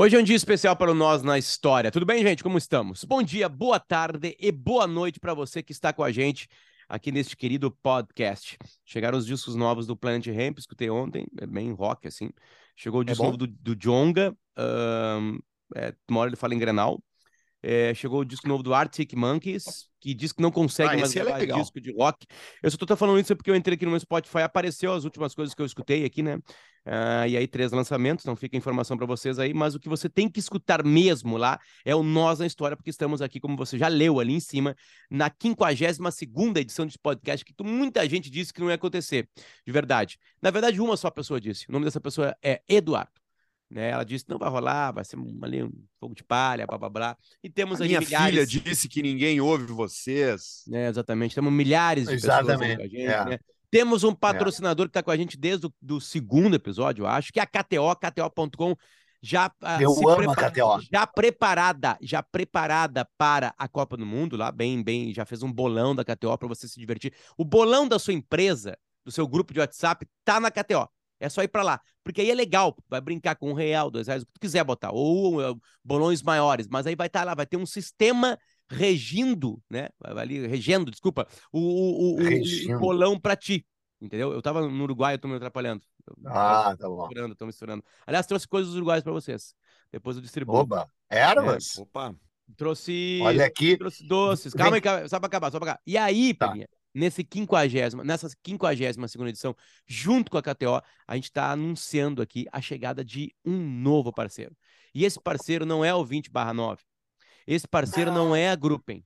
Hoje é um dia especial para nós na história. Tudo bem, gente? Como estamos? Bom dia, boa tarde e boa noite para você que está com a gente aqui neste querido podcast. Chegaram os discos novos do Planet Ramp, escutei ontem, é bem rock, assim. Chegou o disco é novo do, do Jonga, um, é, uma hora ele fala em Grenal. É, chegou o disco novo do Arctic Monkeys, que diz que não consegue ah, mais é gravar é disco de rock. Eu só tô falando isso porque eu entrei aqui no meu Spotify, apareceu as últimas coisas que eu escutei aqui, né? Uh, e aí, três lançamentos, então fica a informação para vocês aí. Mas o que você tem que escutar mesmo lá é o Nós na História, porque estamos aqui, como você já leu ali em cima, na 52 edição desse podcast, que muita gente disse que não ia acontecer, de verdade. Na verdade, uma só pessoa disse. O nome dessa pessoa é Eduardo. Né? Ela disse não vai rolar, vai ser um, ali um fogo de palha, blá blá blá. E temos a minha milhares... filha disse que ninguém ouve vocês. É, exatamente, temos milhares de exatamente. pessoas com a gente, é. né? Temos um é. patrocinador é. que está com a gente desde o do segundo episódio, eu acho, que é a KTO, KTO.com, já ah, eu amo a KTO. já preparada, já preparada para a Copa do Mundo, lá bem, bem, já fez um bolão da KTO para você se divertir. O bolão da sua empresa, do seu grupo de WhatsApp, tá na KTO. É só ir para lá. Porque aí é legal. Vai brincar com um real, dois reais, o que tu quiser botar. Ou uh, bolões maiores. Mas aí vai estar tá lá, vai ter um sistema regindo, né? Vai ali, regendo, desculpa, o, o, o, o bolão para ti. Entendeu? Eu tava no Uruguai, eu tô me atrapalhando. Ah, tá bom. Misturando, tô misturando. Aliás, trouxe coisas uruguaias para vocês. Depois eu distribuo. Oba, ervas? É, opa. Trouxe. Olha aqui. Trouxe doces. Calma aí, só para acabar, só para acabar. E aí, tá. Peninha, nesse 50, nessa 52 segunda edição, junto com a KTO, a gente está anunciando aqui a chegada de um novo parceiro. E esse parceiro não é o 20 9. Esse parceiro não é a Gruppen,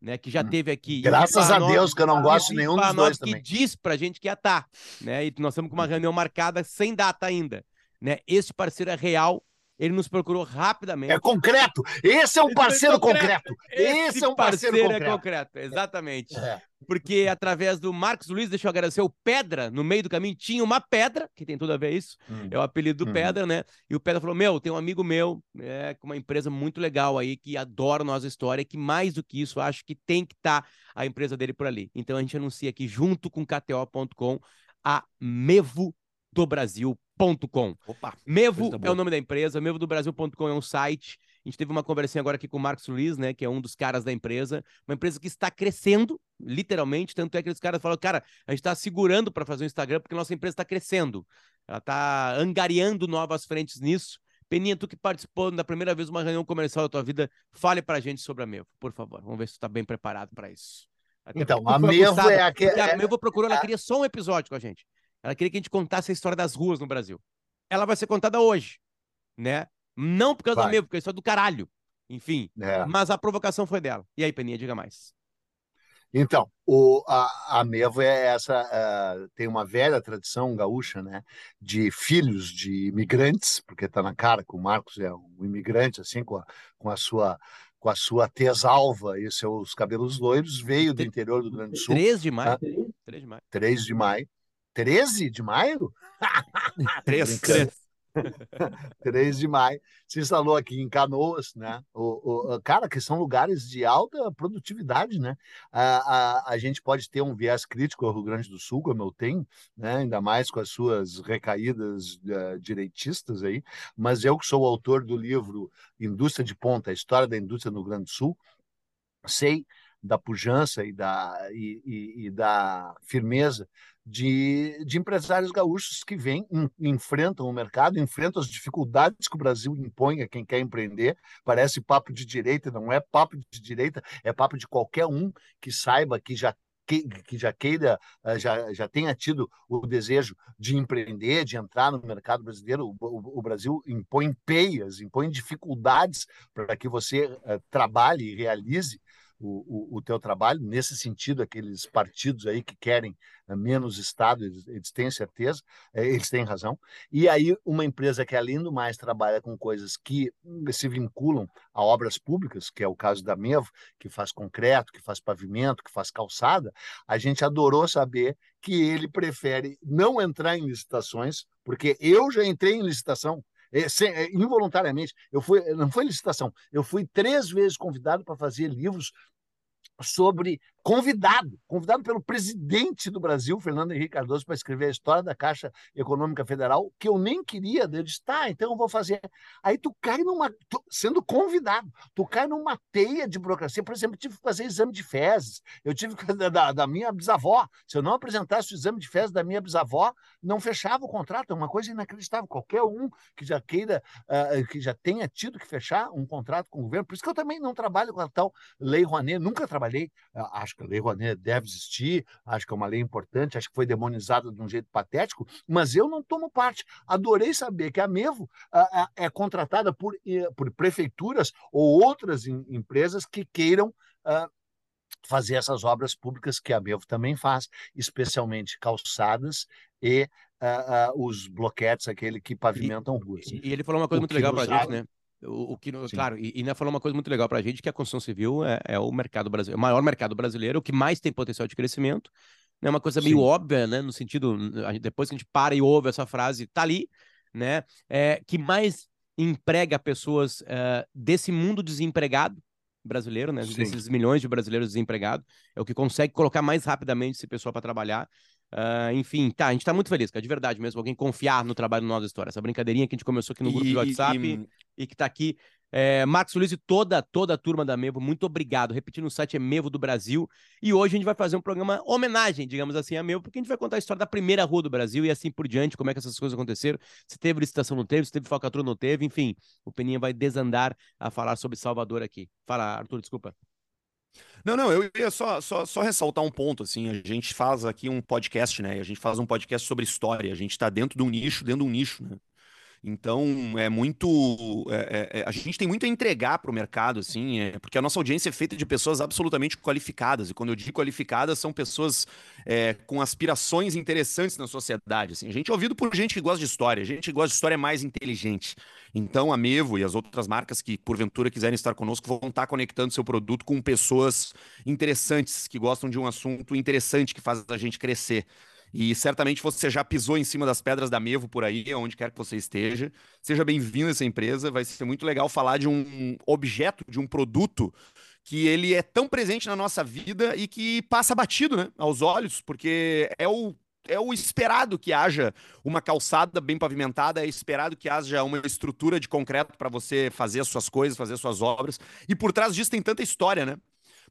né? Que já hum. teve aqui. Graças a Deus que eu não gosto de nenhum dos dois que também. diz pra gente que ia estar, tá, né? E nós estamos com uma reunião marcada sem data ainda, né? Esse parceiro é real ele nos procurou rapidamente. É concreto. Esse é um parceiro concreto. concreto. Esse, Esse, é um parceiro, parceiro concreto. É concreto. Exatamente. É. Porque através do Marcos Luiz, deixa eu agradecer, o Pedra, no meio do caminho, tinha uma pedra, que tem tudo a ver isso, hum. é o apelido do hum. Pedra, né? E o Pedra falou: Meu, tem um amigo meu, é, com uma empresa muito legal aí, que adora nossa história, que mais do que isso, acho que tem que estar tá a empresa dele por ali. Então a gente anuncia aqui, junto com KTO.com, a Mevo do Brasil Brasil.com. Opa! Mevo é o nome da empresa, Mevo do Brasil.com é um site. A gente teve uma conversinha agora aqui com o Marcos Luiz, né, que é um dos caras da empresa, uma empresa que está crescendo, literalmente, tanto é que os caras falam, cara, a gente está segurando para fazer o Instagram porque nossa empresa está crescendo. Ela está angariando novas frentes nisso. Peninha, tu que participou da primeira vez de uma reunião comercial da tua vida, fale para a gente sobre a Mevo, por favor. Vamos ver se tu está bem preparado para isso. Até então, a Mevo é aquela... A Mevo procurou, ela queria só um episódio com a gente. Ela queria que a gente contasse a história das ruas no Brasil. Ela vai ser contada hoje, né? Não por causa vai. do meu, porque é do caralho. Enfim, é. mas a provocação foi dela. E aí, Peninha, diga mais. Então, o, a, a Mevo é essa, uh, tem uma velha tradição gaúcha, né, de filhos de imigrantes, porque está na cara que o Marcos é um imigrante, assim, com a, com a sua com a sua tez alva e seus cabelos loiros, veio do interior do Rio Grande do Sul. 3 de maio. Tá? 3 de maio. 3 de maio. 13 de maio? 3, 3. 3 de maio, se instalou aqui em Canoas, né? O, o, cara, que são lugares de alta produtividade, né? A, a, a gente pode ter um viés crítico ao Rio Grande do Sul, como eu tenho, né? ainda mais com as suas recaídas uh, direitistas aí, mas eu que sou o autor do livro Indústria de Ponta, a história da indústria no Rio Grande do Sul, sei da pujança e da, e, e, e da firmeza de, de empresários gaúchos que vêm, enfrentam o mercado, enfrentam as dificuldades que o Brasil impõe a quem quer empreender. Parece papo de direita, não é papo de direita, é papo de qualquer um que saiba que já que, que, já queira, eh, já, já tenha tido o desejo de empreender, de entrar no mercado brasileiro, o, o, o Brasil impõe peias, impõe dificuldades para que você uh, trabalhe e realize o, o, o teu trabalho. Nesse sentido, aqueles partidos aí que querem eh, menos Estado, eles, eles têm certeza, eh, eles têm razão. E aí, uma empresa que, além do mais, trabalha com coisas que hum, se vinculam a obras públicas, que é o caso da Mevo, que faz concreto, que faz pavimento, que faz calçada, a gente adorou saber que ele prefere não entrar em licitações, porque eu já entrei em licitação involuntariamente. Eu fui, não foi licitação, eu fui três vezes convidado para fazer livros sobre convidado, convidado pelo presidente do Brasil, Fernando Henrique Cardoso, para escrever a história da Caixa Econômica Federal, que eu nem queria. Eu disse, tá, então eu vou fazer. Aí tu cai numa. Tu, sendo convidado, tu cai numa teia de burocracia. Por exemplo, eu tive que fazer exame de fezes. Eu tive que da, da minha bisavó. Se eu não apresentasse o exame de fezes da minha bisavó, não fechava o contrato. É uma coisa inacreditável. Qualquer um que já queira, uh, que já tenha tido que fechar um contrato com o governo. Por isso que eu também não trabalho com a tal lei Rouanet, nunca trabalhei. Uh, acho acho que a Lei Rouanet deve existir, acho que é uma lei importante, acho que foi demonizada de um jeito patético, mas eu não tomo parte. Adorei saber que a Mevo a, a, é contratada por, por prefeituras ou outras em, empresas que queiram a, fazer essas obras públicas que a Mevo também faz, especialmente calçadas e os bloquetes, aquele que pavimentam e, ruas. E ele falou uma coisa o muito legal para a gente, né? O, o que, Sim. claro, e, e falou uma coisa muito legal para a gente, que a construção civil é, é, o mercado brasileiro, o maior mercado brasileiro, o que mais tem potencial de crescimento. É né? uma coisa meio Sim. óbvia, né? No sentido, depois que a gente para e ouve essa frase, tá ali, né? É, que mais emprega pessoas é, desse mundo desempregado brasileiro, né? Sim. Desses milhões de brasileiros desempregados, é o que consegue colocar mais rapidamente esse pessoal para trabalhar. Uh, enfim, tá, a gente tá muito feliz, cara, de verdade mesmo, alguém confiar no trabalho do Nós História. Essa brincadeirinha que a gente começou aqui no grupo e, de WhatsApp e, e, que tá aqui. É, Marcos Luiz e toda, toda a turma da Mevo, muito obrigado. Repetindo, o site é Mevo do Brasil. E hoje a gente vai fazer um programa homenagem, digamos assim, a Mevo, porque a gente vai contar a história da primeira rua do Brasil e assim por diante, como é que essas coisas aconteceram. Se teve licitação, não teve, se teve falcatrua, não teve, enfim. O Peninha vai desandar a falar sobre Salvador aqui. Fala, Arthur, desculpa. Não, não, eu ia só, só, só ressaltar um ponto, assim, a gente faz aqui um podcast, né, a gente faz um podcast sobre história, a gente está dentro de um nicho, dentro de um nicho, né, então, é muito. É, é, é, a gente tem muito a entregar para o mercado, assim, é, porque a nossa audiência é feita de pessoas absolutamente qualificadas. E quando eu digo qualificadas, são pessoas é, com aspirações interessantes na sociedade. Assim. A gente é ouvido por gente que gosta de história, gente que gosta de história mais inteligente. Então, a Mevo e as outras marcas que, porventura, quiserem estar conosco vão estar conectando seu produto com pessoas interessantes, que gostam de um assunto interessante que faz a gente crescer. E certamente você já pisou em cima das pedras da Mevo por aí, onde quer que você esteja. Seja bem-vindo a essa empresa. Vai ser muito legal falar de um objeto, de um produto que ele é tão presente na nossa vida e que passa batido, né, aos olhos, porque é o é o esperado que haja uma calçada bem pavimentada, é esperado que haja uma estrutura de concreto para você fazer as suas coisas, fazer as suas obras. E por trás disso tem tanta história, né?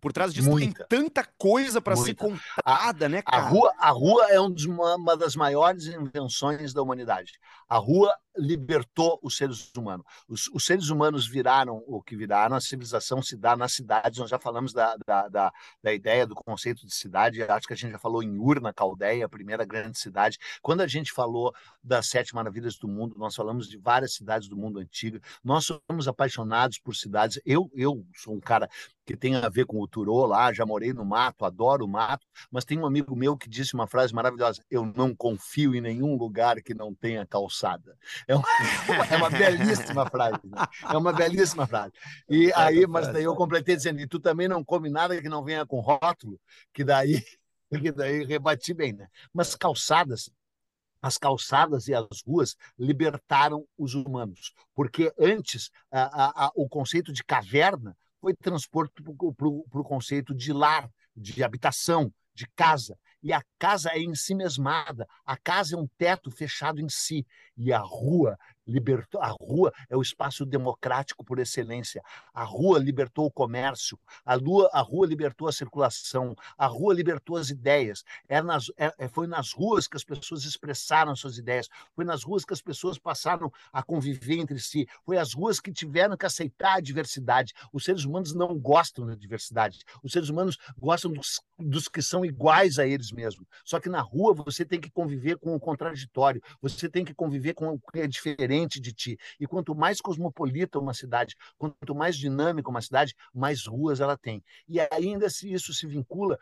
Por trás disso Muita. tem tanta coisa para ser contada, a, né, cara? A rua, a rua é um uma, uma das maiores invenções da humanidade. A rua libertou os seres humanos. Os, os, seres humanos viraram o que viraram, a civilização se dá nas cidades. Nós já falamos da, da, da, da ideia do conceito de cidade, acho que a gente já falou em Ur, na Caldeia, a primeira grande cidade. Quando a gente falou das sete maravilhas do mundo, nós falamos de várias cidades do mundo antigo. Nós somos apaixonados por cidades. Eu, eu sou um cara que tem a ver com o Turô lá, já morei no mato, adoro o mato, mas tem um amigo meu que disse uma frase maravilhosa: eu não confio em nenhum lugar que não tenha calçada. É uma, é uma belíssima frase. Né? É uma belíssima frase. E é aí, mas daí eu completei dizendo: e tu também não come nada que não venha com rótulo, que daí, que daí rebati bem, né? Mas calçadas, as calçadas e as ruas libertaram os humanos, porque antes a, a, a, o conceito de caverna foi transporto para o conceito de lar, de habitação, de casa. E a casa é em si mesmada, a casa é um teto fechado em si, e a rua libertou. A rua é o espaço democrático por excelência. A rua libertou o comércio, a rua, a rua libertou a circulação, a rua libertou as ideias. É nas, é, é, foi nas ruas que as pessoas expressaram suas ideias, foi nas ruas que as pessoas passaram a conviver entre si, foi as ruas que tiveram que aceitar a diversidade. Os seres humanos não gostam da diversidade, os seres humanos gostam dos, dos que são iguais a eles mesmos. Só que na rua você tem que conviver com o contraditório, você tem que conviver com o que é diferente diferente de ti. E quanto mais cosmopolita uma cidade, quanto mais dinâmica uma cidade, mais ruas ela tem. E ainda se isso se vincula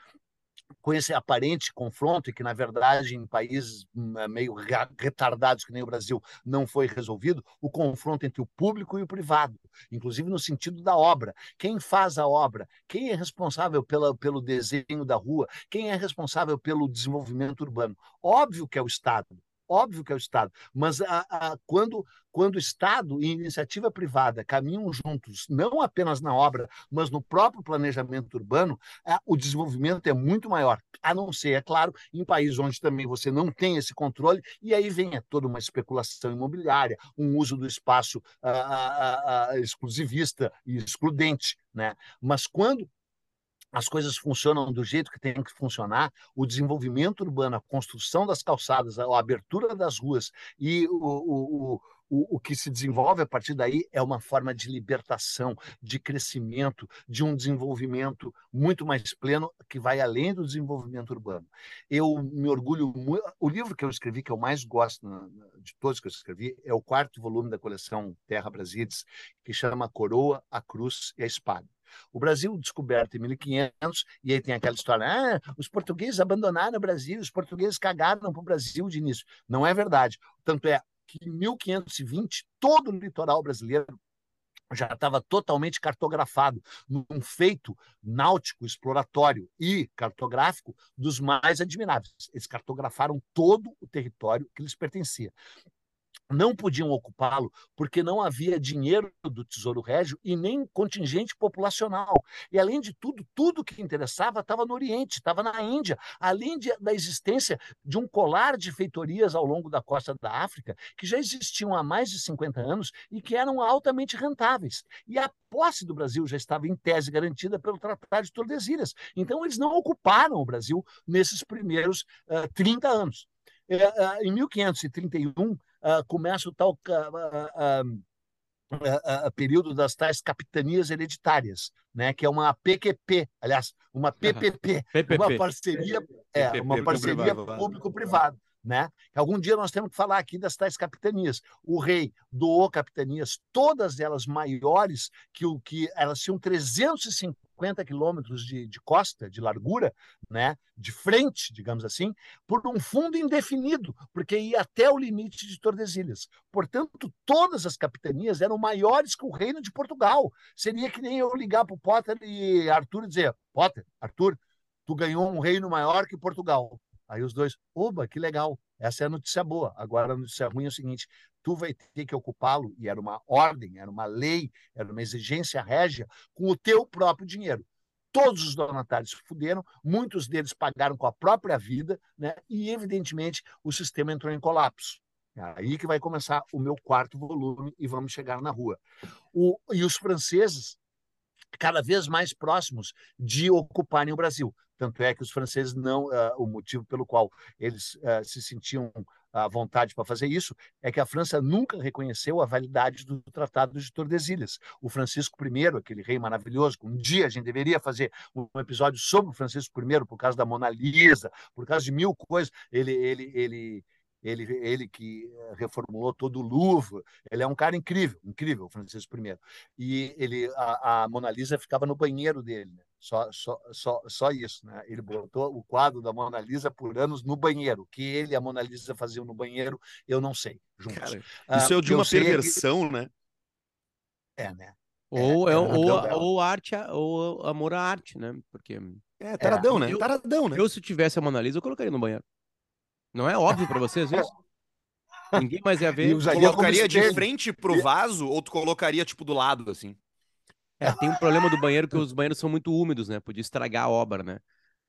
com esse aparente confronto, que, na verdade, em países hum, é, meio retardados que nem o Brasil, não foi resolvido, o confronto entre o público e o privado, inclusive no sentido da obra. Quem faz a obra? Quem é responsável pela, pelo desenho da rua? Quem é responsável pelo desenvolvimento urbano? Óbvio que é o Estado. Óbvio que é o Estado. Mas a, a, quando, quando Estado e iniciativa privada caminham juntos, não apenas na obra, mas no próprio planejamento urbano, a, o desenvolvimento é muito maior. A não ser, é claro, em países onde também você não tem esse controle, e aí vem é, toda uma especulação imobiliária, um uso do espaço exclusivista e excludente. Né? Mas quando as coisas funcionam do jeito que tem que funcionar, o desenvolvimento urbano, a construção das calçadas, a abertura das ruas e o, o, o, o que se desenvolve a partir daí é uma forma de libertação, de crescimento, de um desenvolvimento muito mais pleno que vai além do desenvolvimento urbano. Eu me orgulho muito. O livro que eu escrevi, que eu mais gosto de todos que eu escrevi, é o quarto volume da coleção Terra Brasilis, que chama Coroa, a Cruz e a Espada. O Brasil descoberto em 1500, e aí tem aquela história: ah, os portugueses abandonaram o Brasil, os portugueses cagaram para o Brasil de início. Não é verdade. Tanto é que em 1520, todo o litoral brasileiro já estava totalmente cartografado num feito náutico, exploratório e cartográfico dos mais admiráveis. Eles cartografaram todo o território que lhes pertencia não podiam ocupá-lo porque não havia dinheiro do Tesouro Régio e nem contingente populacional. E, além de tudo, tudo que interessava estava no Oriente, estava na Índia, além de, da existência de um colar de feitorias ao longo da costa da África, que já existiam há mais de 50 anos e que eram altamente rentáveis. E a posse do Brasil já estava, em tese, garantida pelo Tratado de Tordesilhas. Então, eles não ocuparam o Brasil nesses primeiros uh, 30 anos. Uh, em 1531, uh, começa o tal uh, período das tais capitanias hereditárias, né, que é uma PQP, aliás, uma PPP, PPP. uma parceria, é, uma parceria público-privada. Né? Algum dia nós temos que falar aqui das tais capitanias. O rei doou capitanias, todas elas maiores que o que elas tinham 350 50 quilômetros de, de costa, de largura, né, de frente, digamos assim, por um fundo indefinido, porque ia até o limite de Tordesilhas. Portanto, todas as capitanias eram maiores que o reino de Portugal. Seria que nem eu ligar para o Potter e Arthur e dizer: Potter, Arthur, tu ganhou um reino maior que Portugal. Aí os dois, oba, que legal. Essa é a notícia boa. Agora a notícia ruim é o seguinte: tu vai ter que ocupá-lo, e era uma ordem, era uma lei, era uma exigência régia, com o teu próprio dinheiro. Todos os donatários se fuderam, muitos deles pagaram com a própria vida, né? e, evidentemente, o sistema entrou em colapso. É aí que vai começar o meu quarto volume e vamos chegar na rua. O, e os franceses, cada vez mais próximos de ocuparem o Brasil. Tanto é que os franceses não, uh, o motivo pelo qual eles uh, se sentiam a vontade para fazer isso é que a França nunca reconheceu a validade do Tratado de Tordesilhas. O Francisco I, aquele rei maravilhoso, um dia a gente deveria fazer um episódio sobre o Francisco I por causa da Mona Lisa, por causa de mil coisas. Ele, ele, ele, ele, ele que eh, reformulou todo o Louvre, ele é um cara incrível, incrível, Francisco I. E ele, a, a Mona Lisa ficava no banheiro dele, né? só, só, só, só isso. Né? Ele botou o quadro da Mona Lisa por anos no banheiro. O que ele e a Mona Lisa faziam no banheiro, eu não sei. Juntos. Cara, ah, isso é de uma perversão, que... né? É, né? Ou, é, é, ou, ou arte, ou amor à arte, né? Porque. É, taradão, né? Eu, taradão, né? Eu, se tivesse a Mona Lisa, eu colocaria no banheiro. Não é óbvio para vocês isso? Ninguém mais ia ver. Tu colocaria de frente pro vaso ou tu colocaria, tipo, do lado, assim? É, tem um problema do banheiro que os banheiros são muito úmidos, né? Podia estragar a obra, né?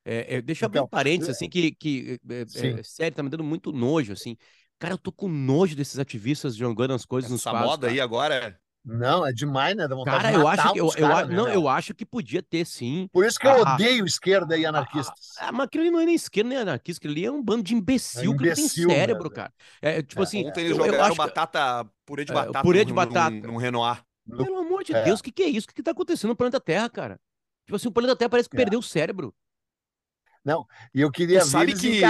É, é, deixa eu abrir então, um parênteses, assim, que, que é, é, sério, tá me dando muito nojo, assim. Cara, eu tô com nojo desses ativistas jogando as coisas Essa nos quadros. Essa moda cara. aí agora não, é demais, né? Da vontade cara, eu acho que eu, eu, cara, não, né? eu acho que podia ter sim. Por isso que eu ah, odeio esquerda e anarquistas. Ah, mas aquilo ali não é nem esquerda nem anarquista, aquilo ali é um bando de imbecil, é imbecil que não tem cérebro, né? cara. É, tipo é, assim. Ontem eles jogaram batata, purê de batata. purê de batata. Num, num Renoir. Pelo amor de Deus, o que, que é isso? O que, que tá acontecendo no planeta Terra, cara? Tipo assim, o planeta Terra parece que perdeu o cérebro. Não, e eu queria ver eles que...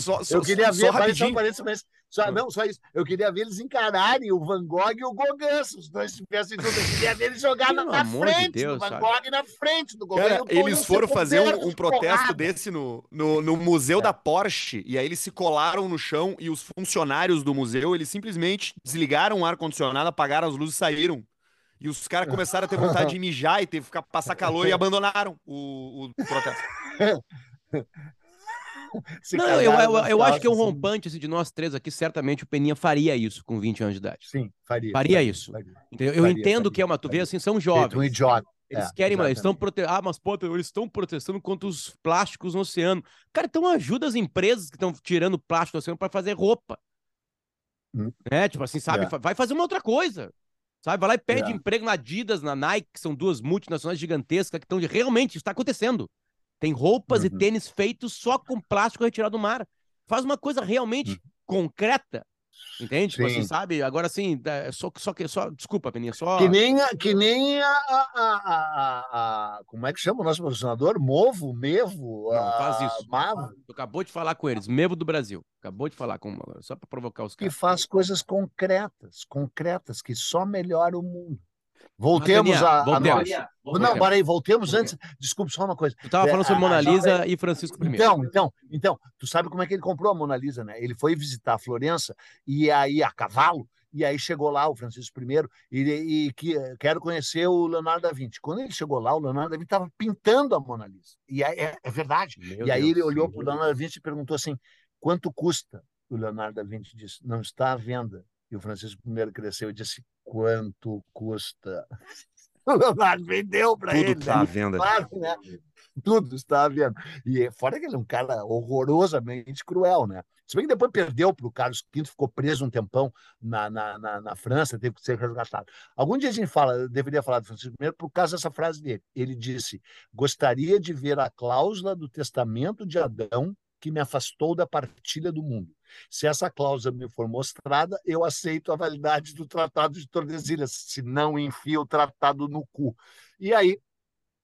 Só, só, eu queria ver, só, parece, mas, só, não, só isso. Eu queria ver eles encararem o Van Gogh e o Gauguin, se os dois estivessem juntos. Eu queria ver eles jogar na, na frente de Deus, do Van Gogh na frente do Gauguin. Cara, eles foram fazer um, um protesto desse no, no, no museu é. da Porsche, e aí eles se colaram no chão e os funcionários do museu, eles simplesmente desligaram o ar-condicionado, apagaram as luzes e saíram. E os caras começaram a ter vontade de mijar e ter, ficar, passar calor e abandonaram o, o protesto. não, eu, eu, eu acho que é um rompante assim, de nós três aqui, certamente o Peninha faria isso com 20 anos de idade. Sim, faria. Faria, faria isso. Faria, eu faria, entendo que é uma. Tu vê assim, são jovens. Um idiota. Eles é, querem, eles estão prote... Ah, mas pô, eles estão protestando contra os plásticos no oceano. Cara, então ajuda as empresas que estão tirando plástico do oceano para fazer roupa. Hum. É, tipo assim, sabe? É. Vai fazer uma outra coisa. Sabe? Vai lá e pede é. emprego na Adidas, na Nike, que são duas multinacionais gigantescas que estão. Realmente, isso está acontecendo. Tem roupas uhum. e tênis feitos só com plástico retirado do mar. Faz uma coisa realmente uhum. concreta Entende? Tipo assim, sabe? Agora, assim, é só, só que só. Desculpa, Peninha, só. Que nem, a, que nem a, a, a, a, Como é que chama o nosso patrocinador? Movo, Mevo. Não, faz isso. Mavo. Tu acabou de falar com eles, Mevo do Brasil. Acabou de falar com. Só para provocar os caras. Que faz coisas concretas, concretas, que só melhora o mundo. Voltemos a, voltemos. a nós. Não, para aí, voltemos antes. Desculpe, só uma coisa. Tu estava falando sobre Mona Lisa e Francisco I. Então, então, então, tu sabe como é que ele comprou a Mona Lisa, né? Ele foi visitar a Florença e aí a cavalo, e aí chegou lá o Francisco I e, e que quero conhecer o Leonardo da Vinci. Quando ele chegou lá, o Leonardo da Vinci estava pintando a Mona Lisa. E é, é, é verdade. Meu e aí Deus ele olhou para o Leonardo da Vinci e perguntou assim: quanto custa? O Leonardo da Vinci disse: não está à venda. E o Francisco I cresceu e disse: quanto custa? O Leonardo vendeu para ele. Tudo está né? à venda. Claro, né? Tudo está à venda. E fora que ele é um cara horrorosamente cruel, né? Se bem que depois perdeu para o Carlos V, ficou preso um tempão na, na, na, na, França, teve que ser resgatado. Algum dia a gente fala, deveria falar do Francisco I por causa dessa frase dele. Ele disse: gostaria de ver a cláusula do testamento de Adão que me afastou da partilha do mundo. Se essa cláusula me for mostrada, eu aceito a validade do Tratado de Tordesilhas, se não enfia o tratado no cu. E aí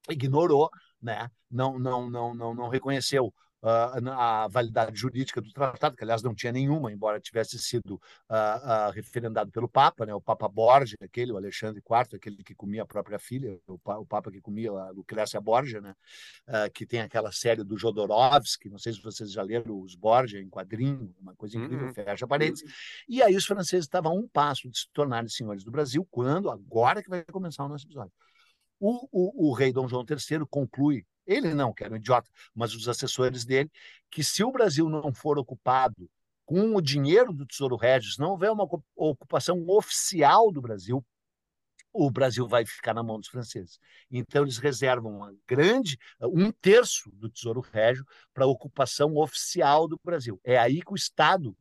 ignorou, né? não, não, não, não, não reconheceu a validade jurídica do tratado, que aliás não tinha nenhuma, embora tivesse sido uh, uh, referendado pelo Papa, né? o Papa Borgia, aquele, o Alexandre IV, aquele que comia a própria filha, o, o Papa que comia a Lucrécia Borgia, né? que tem aquela série do Jodorowsky, não sei se vocês já leram os Borgia em quadrinho, uma coisa incrível, uhum. fecha paredes. E aí os franceses estavam a um passo de se tornarem senhores do Brasil, quando, agora que vai começar o nosso episódio. O, o, o, rei Dom João III conclui ele não, que era um idiota, mas os assessores dele, que se o Brasil não for ocupado com o dinheiro do Tesouro Regis, não houver uma ocupação oficial do Brasil, o Brasil vai ficar na mão dos franceses. Então, eles reservam uma grande, um terço do Tesouro Régio para a ocupação oficial do Brasil. É aí que o Estado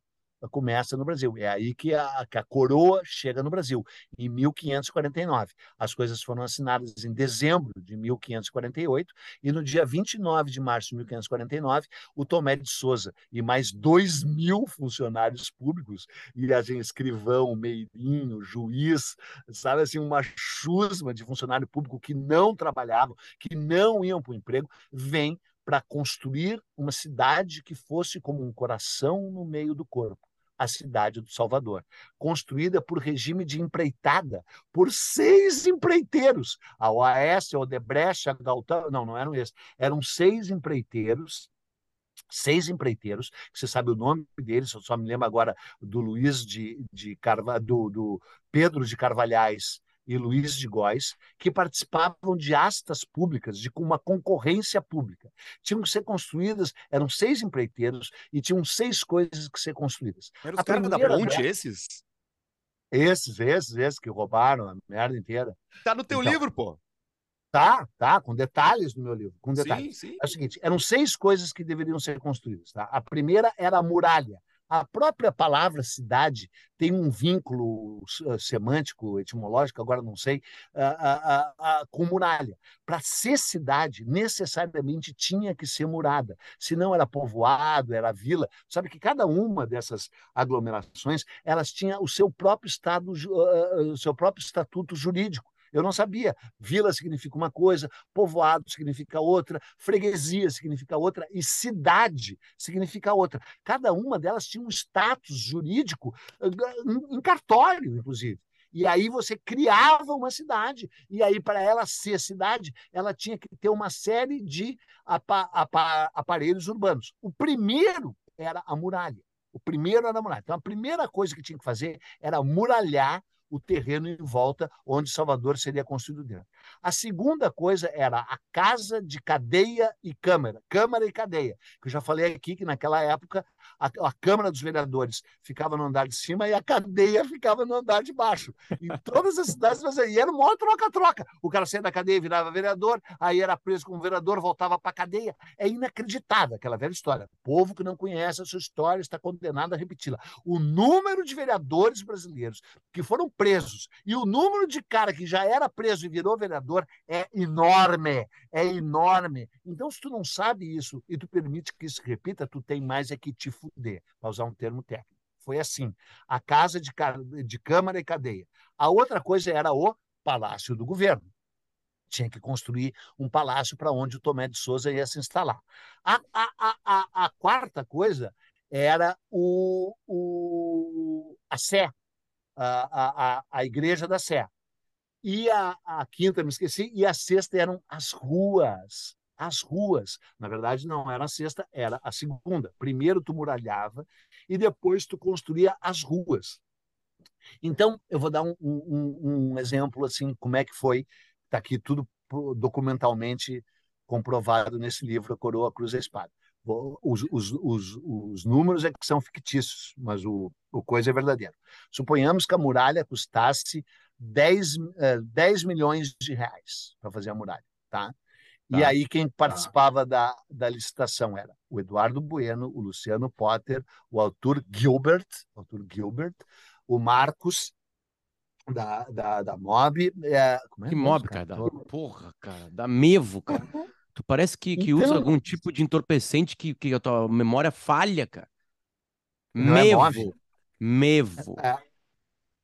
começa no Brasil. É aí que a, que a coroa chega no Brasil, em 1549. As coisas foram assinadas em dezembro de 1548 e no dia 29 de março de 1549, o Tomé de Souza e mais dois mil funcionários públicos, e assim, escrivão, meirinho, juiz, sabe assim, uma chusma de funcionário público que não trabalhavam, que não iam para o emprego, vem para construir uma cidade que fosse como um coração no meio do corpo a cidade do Salvador, construída por regime de empreitada por seis empreiteiros. A OAS, a Odebrecht, a Galtão, não, não eram esses, eram seis empreiteiros seis empreiteiros, que você sabe o nome deles, eu só me lembro agora do Luiz de, de Carva, do, do Pedro de Carvalhais e Luiz de Góes, que participavam de astas públicas, de uma concorrência pública. Tinham que ser construídas, eram seis empreiteiros e tinham seis coisas que ser construídas. Eram os caras da ponte, esses? Esses, esses, esses que roubaram a merda inteira. Tá no teu então, livro, pô. Tá, tá, com detalhes no meu livro. Com detalhes. Sim, sim. É o seguinte: eram seis coisas que deveriam ser construídas. Tá? A primeira era a muralha. A própria palavra cidade tem um vínculo uh, semântico, etimológico, agora não sei, uh, uh, com muralha. Para ser cidade, necessariamente tinha que ser murada, senão era povoado, era vila. Sabe que cada uma dessas aglomerações elas tinha o seu próprio estado, o seu próprio estatuto jurídico. Eu não sabia. Vila significa uma coisa, povoado significa outra, freguesia significa outra e cidade significa outra. Cada uma delas tinha um status jurídico em cartório, inclusive. E aí você criava uma cidade. E aí, para ela ser cidade, ela tinha que ter uma série de aparelhos urbanos. O primeiro era a muralha. O primeiro era a muralha. Então, a primeira coisa que tinha que fazer era muralhar o terreno em volta onde Salvador seria construído dentro. A segunda coisa era a casa de cadeia e câmara, câmara e cadeia, que eu já falei aqui que naquela época a, a Câmara dos Vereadores ficava no andar de cima e a cadeia ficava no andar de baixo. Em todas as cidades, e era uma troca-troca. O cara saía da cadeia, virava vereador, aí era preso como vereador, voltava para a cadeia. É inacreditável aquela velha história. O povo que não conhece a sua história está condenado a repeti-la. O número de vereadores brasileiros que foram presos e o número de cara que já era preso e virou vereador é enorme, é enorme. Então, se tu não sabe isso e tu permite que isso repita, tu tem mais é que te fuder, para usar um termo técnico. Foi assim, a casa de, de Câmara e Cadeia. A outra coisa era o Palácio do Governo. Tinha que construir um palácio para onde o Tomé de Souza ia se instalar. A, a, a, a quarta coisa era o, o, a Sé, a, a, a Igreja da Sé. E a, a quinta, me esqueci, e a sexta eram as ruas as ruas. Na verdade, não era a sexta, era a segunda. Primeiro tu muralhava e depois tu construía as ruas. Então, eu vou dar um, um, um exemplo assim, como é que foi. Está aqui tudo documentalmente comprovado nesse livro, A Coroa, Cruz e a Espada. Os, os, os, os, números é que são fictícios, mas o, o coisa é verdadeiro. Suponhamos que a muralha custasse 10, 10 eh, milhões de reais para fazer a muralha, tá? Tá. E aí quem tá. participava tá. da, da licitação era o Eduardo Bueno, o Luciano Potter, o Arthur Gilbert, Arthur Gilbert, o Marcos da, da, da Mob. É, é que Mob, cara? Da, porra, cara, da Mevo, cara. Tu parece que, que então... usa algum tipo de entorpecente que, que a tua memória falha, cara. É Mevo. É Mevo. É,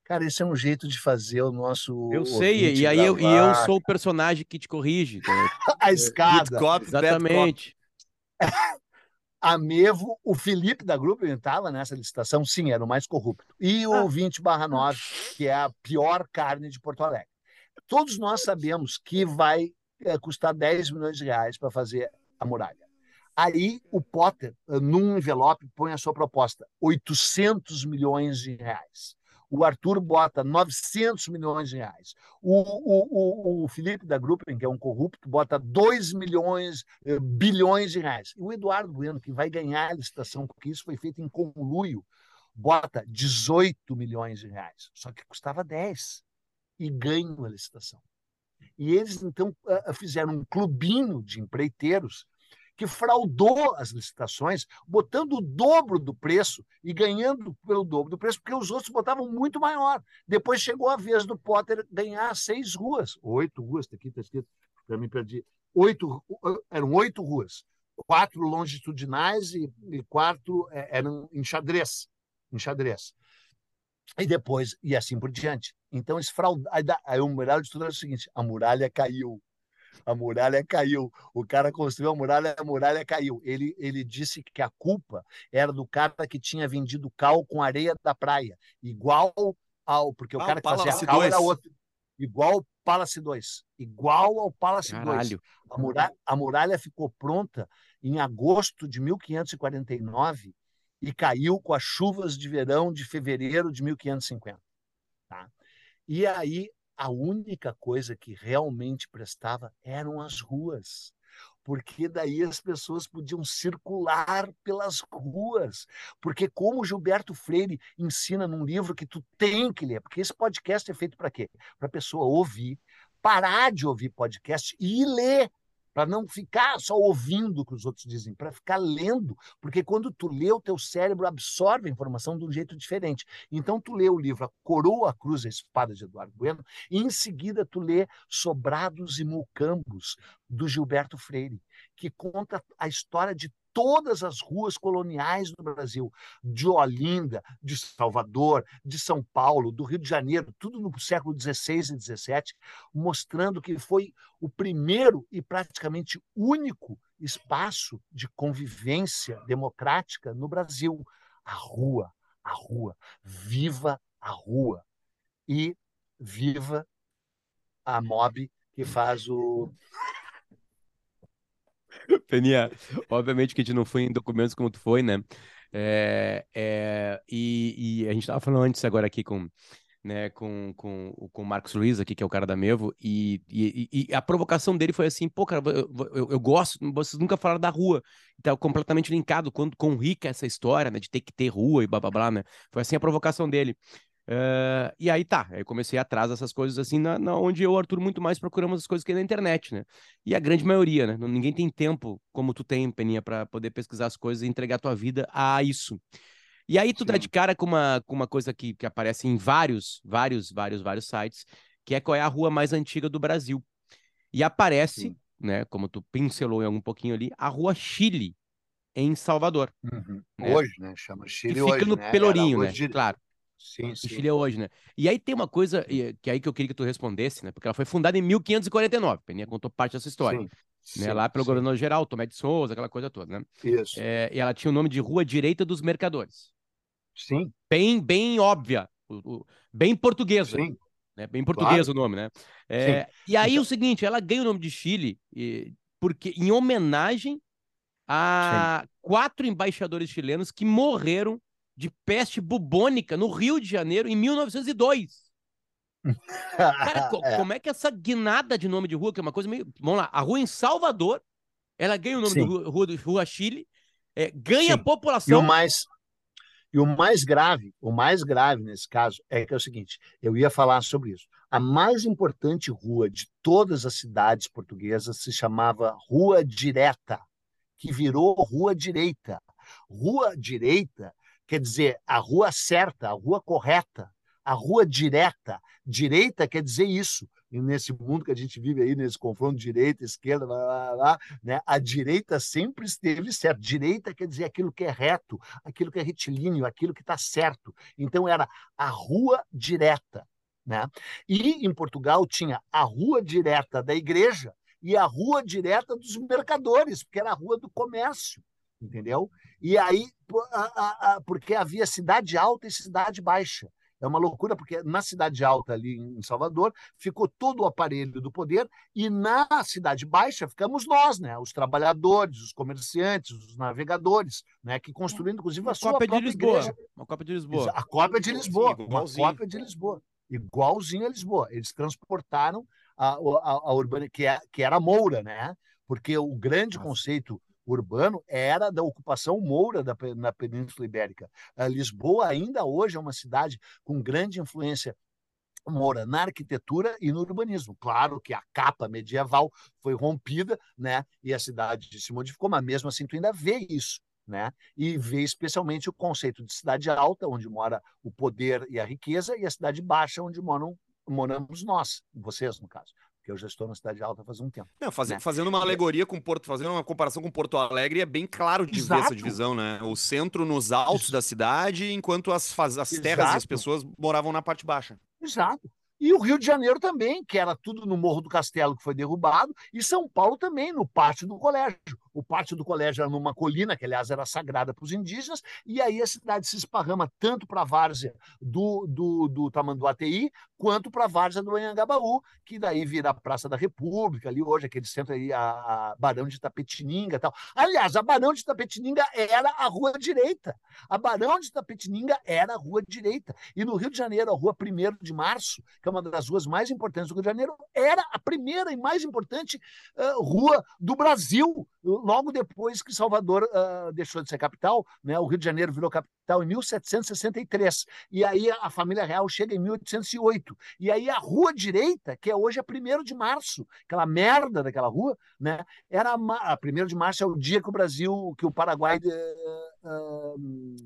Cara, esse é um jeito de fazer o nosso. Eu sei, e aí eu, e eu sou o personagem que te corrige. a escada. Cop, Exatamente. a Mevo, o Felipe da Grupo estava nessa licitação, sim, era o mais corrupto. E o ah. 20 barra 9, que é a pior carne de Porto Alegre. Todos nós sabemos que vai é, custar 10 milhões de reais para fazer a muralha. Aí o Potter, num envelope, põe a sua proposta: 800 milhões de reais. O Arthur bota 900 milhões de reais. O, o, o, o Felipe da Gruppen, que é um corrupto, bota 2 milhões, eh, bilhões de reais. E o Eduardo Bueno, que vai ganhar a licitação, porque isso foi feito em conluio, bota 18 milhões de reais. Só que custava 10 e ganham a licitação. E eles, então, fizeram um clubinho de empreiteiros que fraudou as licitações, botando o dobro do preço e ganhando pelo dobro do preço, porque os outros botavam muito maior. Depois chegou a vez do Potter ganhar seis ruas, oito ruas, está aqui, está escrito, para mim perdi. Oito, eram oito ruas, quatro longitudinais e, e quatro é, eram em xadrez, em xadrez. E depois, e assim por diante. Então, esse fraude, aí, aí o muralha de tudo é o seguinte: a muralha caiu a muralha caiu. O cara construiu a muralha, a muralha caiu. Ele, ele disse que a culpa era do cara que tinha vendido cal com areia da praia, igual ao. Porque o ah, cara que fazia cal era outro. Igual ao Palace 2. Igual ao Palace Caralho. 2. A muralha, a muralha ficou pronta em agosto de 1549 e caiu com as chuvas de verão de fevereiro de 1550. Tá? E aí a única coisa que realmente prestava eram as ruas porque daí as pessoas podiam circular pelas ruas. Porque como Gilberto Freire ensina num livro que tu tem que ler, porque esse podcast é feito para quê? Para a pessoa ouvir, parar de ouvir podcast e ler para não ficar só ouvindo o que os outros dizem, para ficar lendo, porque quando tu lê, o teu cérebro absorve a informação de um jeito diferente. Então tu lê o livro A Coroa, a Cruz, a Espada de Eduardo Bueno, e em seguida tu lê Sobrados e Mulcambos, do Gilberto Freire, que conta a história de todas as ruas coloniais do Brasil, de Olinda, de Salvador, de São Paulo, do Rio de Janeiro, tudo no século XVI e XVII, mostrando que foi o primeiro e praticamente único espaço de convivência democrática no Brasil. A rua, a rua, viva a rua. E viva a MOB que faz o Peninha, obviamente que a gente não foi em documentos como tu foi, né? É, é, e, e, a gente estava falando antes agora aqui com, né, com, com, com o Marcos Luiz aqui, que é o cara da Mevo, e, e, e a provocação dele foi assim, pô, cara, eu, eu, eu, gosto, vocês nunca falaram da rua, tá completamente linkado com, com rica essa história, né, de ter que ter rua e blá, blá, blá, né, foi assim a provocação dele. Uh, e aí tá, aí comecei atrás dessas coisas assim, na, na, onde eu Arthur muito mais procuramos as coisas que na internet, né? E a grande maioria, né? Ninguém tem tempo como tu tem, Peninha, para poder pesquisar as coisas e entregar tua vida a isso. E aí tu Sim. dá de cara com uma, com uma coisa que, que aparece em vários, vários, vários, vários sites, que é qual é a rua mais antiga do Brasil. E aparece, Sim. né, como tu pincelou em um pouquinho ali, a Rua Chile, em Salvador. Uhum. Né? Hoje, né? Chama Chile que fica hoje, no né? Pelourinho, né? De... Claro. Sim, sim. Chile é hoje, né? E aí tem uma coisa que aí que eu queria que tu respondesse, né? Porque ela foi fundada em 1549. Peninha contou parte dessa história. Sim, né? Sim, lá pelo governador geral, Tomé de Souza, aquela coisa toda, né? Isso. É, e ela tinha o nome de Rua Direita dos Mercadores. Sim. Bem, bem óbvia, bem portuguesa. Sim. Né? Bem português claro. o nome, né? É, e aí então... o seguinte, ela ganha o nome de Chile porque em homenagem a quatro embaixadores chilenos que morreram de peste bubônica no Rio de Janeiro em 1902. Cara, é. como é que essa guinada de nome de rua, que é uma coisa meio. Vamos lá, a rua em Salvador, ela ganha o nome Sim. de rua, rua, rua Chile, é, ganha Sim. população. E o mais, e o mais grave, o mais grave nesse caso é que é o seguinte, eu ia falar sobre isso. A mais importante rua de todas as cidades portuguesas se chamava Rua Direta, que virou Rua Direita. Rua Direita quer dizer a rua certa, a rua correta, a rua direta. Direita quer dizer isso e nesse mundo que a gente vive aí, nesse confronto direita, esquerda, lá, né? a direita sempre esteve certo. Direita quer dizer aquilo que é reto, aquilo que é retilíneo, aquilo que está certo. Então era a rua direta. Né? E em Portugal tinha a rua direta da igreja e a rua direta dos mercadores, porque era a rua do comércio, entendeu? E aí, porque havia cidade alta e cidade baixa. É uma loucura, porque na Cidade Alta, ali em Salvador, ficou todo o aparelho do poder, e na Cidade Baixa ficamos nós, né? os trabalhadores, os comerciantes, os navegadores, né? que construíram, inclusive, a, a sua própria de Lisboa. igreja. Uma cópia de Lisboa. A cópia de Lisboa. Igualzinho. Uma cópia de Lisboa. Igualzinho a Lisboa. Eles transportaram a, a, a urbana, que, é, que era a Moura, né? Porque o grande Nossa. conceito urbano era da ocupação moura da, na Península Ibérica. A Lisboa ainda hoje é uma cidade com grande influência moura na arquitetura e no urbanismo. Claro que a capa medieval foi rompida, né? E a cidade se modificou, mas mesmo assim tu ainda vê isso. Né? E vê especialmente o conceito de cidade alta, onde mora o poder e a riqueza, e a cidade baixa, onde moram, moramos nós, vocês, no caso eu já estou na Cidade Alta faz um tempo. Não, faz, né? Fazendo uma alegoria com Porto, fazendo uma comparação com Porto Alegre, é bem claro de Exato. ver essa divisão, né? O centro nos altos Isso. da cidade, enquanto as, as terras e as pessoas moravam na parte baixa. Exato. E o Rio de Janeiro também, que era tudo no Morro do Castelo, que foi derrubado, e São Paulo também, no pátio do colégio. O pátio do colégio era numa colina, que aliás era sagrada para os indígenas, e aí a cidade se esparrama tanto para a várzea do, do, do Tamanduateí, quanto para a várzea do Anhangabaú, que daí vira a Praça da República, ali hoje, aquele centro aí, a, a Barão de Tapetininga e tal. Aliás, a Barão de Tapetininga era a rua direita. A Barão de Tapetininga era a rua direita. E no Rio de Janeiro, a rua 1 de Março, que é uma das ruas mais importantes do Rio de Janeiro, era a primeira e mais importante uh, rua do Brasil logo depois que Salvador uh, deixou de ser capital, né, o Rio de Janeiro virou capital em 1763. E aí a família real chega em 1808. E aí a rua direita, que é hoje a 1 de março, aquela merda daquela rua, né, era a, a 1 de março é o dia que o Brasil, que o Paraguai uh, uh,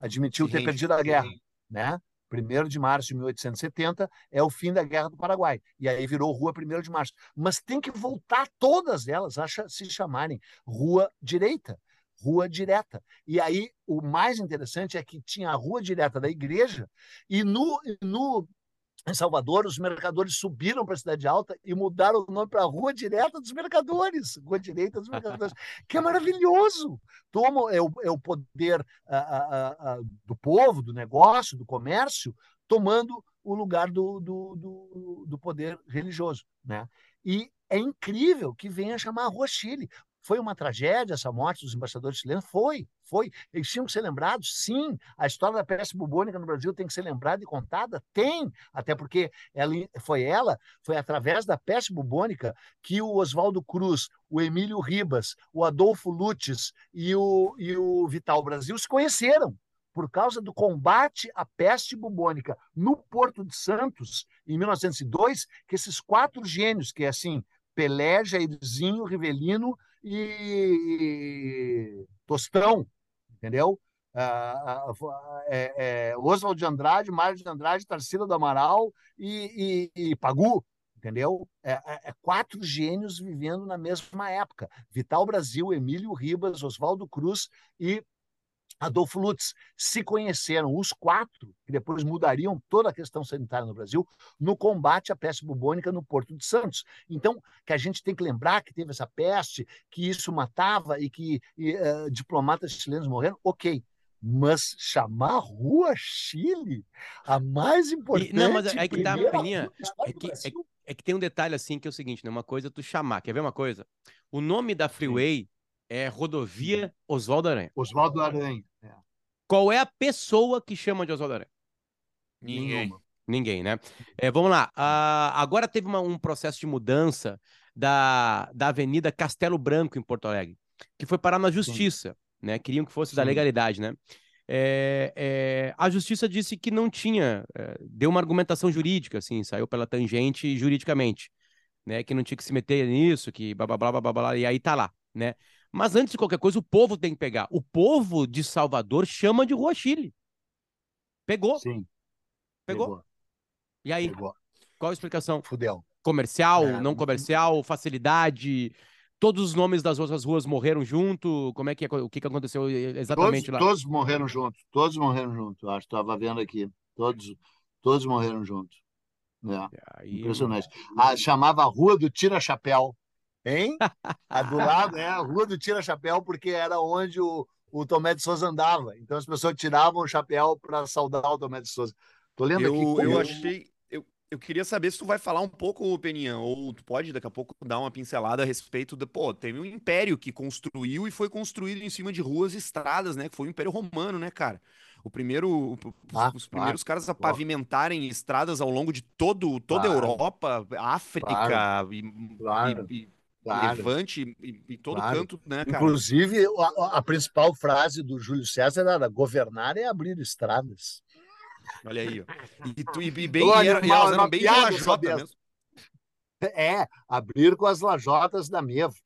admitiu ter perdido a guerra. Né? 1 de março de 1870 é o fim da Guerra do Paraguai. E aí virou Rua 1 de Março. Mas tem que voltar todas elas a se chamarem Rua Direita, Rua Direta. E aí o mais interessante é que tinha a Rua Direta da igreja e no, no em Salvador, os mercadores subiram para a Cidade Alta e mudaram o nome para Rua Direta dos Mercadores, Rua Direita dos Mercadores, que é maravilhoso. Toma, é, o, é o poder a, a, a, do povo, do negócio, do comércio, tomando o lugar do, do, do, do poder religioso. Né? E é incrível que venha chamar Rua Chile. Foi uma tragédia essa morte dos embaixadores chilenos? Foi, foi. Eles tinham que ser lembrados? Sim. A história da peste bubônica no Brasil tem que ser lembrada e contada? Tem. Até porque ela, foi ela, foi através da peste bubônica que o Oswaldo Cruz, o Emílio Ribas, o Adolfo Lutes e o, e o Vital Brasil se conheceram por causa do combate à peste bubônica no Porto de Santos, em 1902, que esses quatro gênios, que é assim, Pelé, Jairzinho, Rivelino e Tostão, entendeu? Ah, ah, é, é, Oswald de Andrade, Mário de Andrade, Tarsila do Amaral e, e, e Pagu, entendeu? É, é, é, quatro gênios vivendo na mesma época. Vital Brasil, Emílio Ribas, Oswaldo Cruz e Adolfo Lutz se conheceram os quatro, que depois mudariam toda a questão sanitária no Brasil, no combate à peste bubônica no Porto de Santos. Então, que a gente tem que lembrar que teve essa peste, que isso matava e que e, uh, diplomatas chilenos morreram, ok. Mas chamar Rua Chile, a mais importante. E, não, mas é que tá, Peninha, é que, é, é, que tem um detalhe assim que é o seguinte, né? Uma coisa é tu chamar, quer ver uma coisa? O nome da freeway é rodovia Oswaldo Aranha. Oswaldo Aranha. É. Qual é a pessoa que chama de Oswaldo Aranha? Ninguém. Ninguém, né? É, vamos lá. Uh, agora teve uma, um processo de mudança da, da Avenida Castelo Branco, em Porto Alegre, que foi parar na justiça, Sim. né? Queriam que fosse Sim. da legalidade, né? É, é, a justiça disse que não tinha, é, deu uma argumentação jurídica, assim, saiu pela tangente juridicamente, né? Que não tinha que se meter nisso, que blá blá blá blá blá, e aí tá lá, né? Mas antes de qualquer coisa, o povo tem que pegar. O povo de Salvador chama de Rua Chile. Pegou? Sim. Pegou? Pegou. E aí? Pegou. Qual a explicação? Fudeu. Comercial, é, não comercial, facilidade. Todos os nomes das outras ruas morreram junto? Como é que o que, aconteceu exatamente todos, lá? Todos morreram juntos. Todos morreram juntos. Acho que estava vendo aqui. Todos, todos morreram juntos. É. Aí... Impressionante. Ah, chamava Rua do Tira Chapéu. Hein? A do lado é a Rua do Tira Chapéu, porque era onde o, o Tomé de Souza andava. Então as pessoas tiravam o chapéu para saudar o Tomé de Souza. Tô lendo eu, aqui. Eu achei. Eu, eu queria saber se tu vai falar um pouco, Peninha, ou tu pode daqui a pouco dar uma pincelada a respeito do. Pô, teve um império que construiu e foi construído em cima de ruas e estradas, né? Que foi o Império Romano, né, cara? O primeiro, ah, os primeiros claro, caras a pavimentarem estradas ao longo de todo, toda a Europa, África claro, e, e, Claro. Levante em, todo claro. canto, né, cara? Inclusive, a, a, principal frase do Júlio César era governar é abrir estradas. Olha aí, ó. E, tu, e, bem, Olha, e, era, uma, elas eram bem lajota mesmo. É, abrir com as lajotas da Mevo.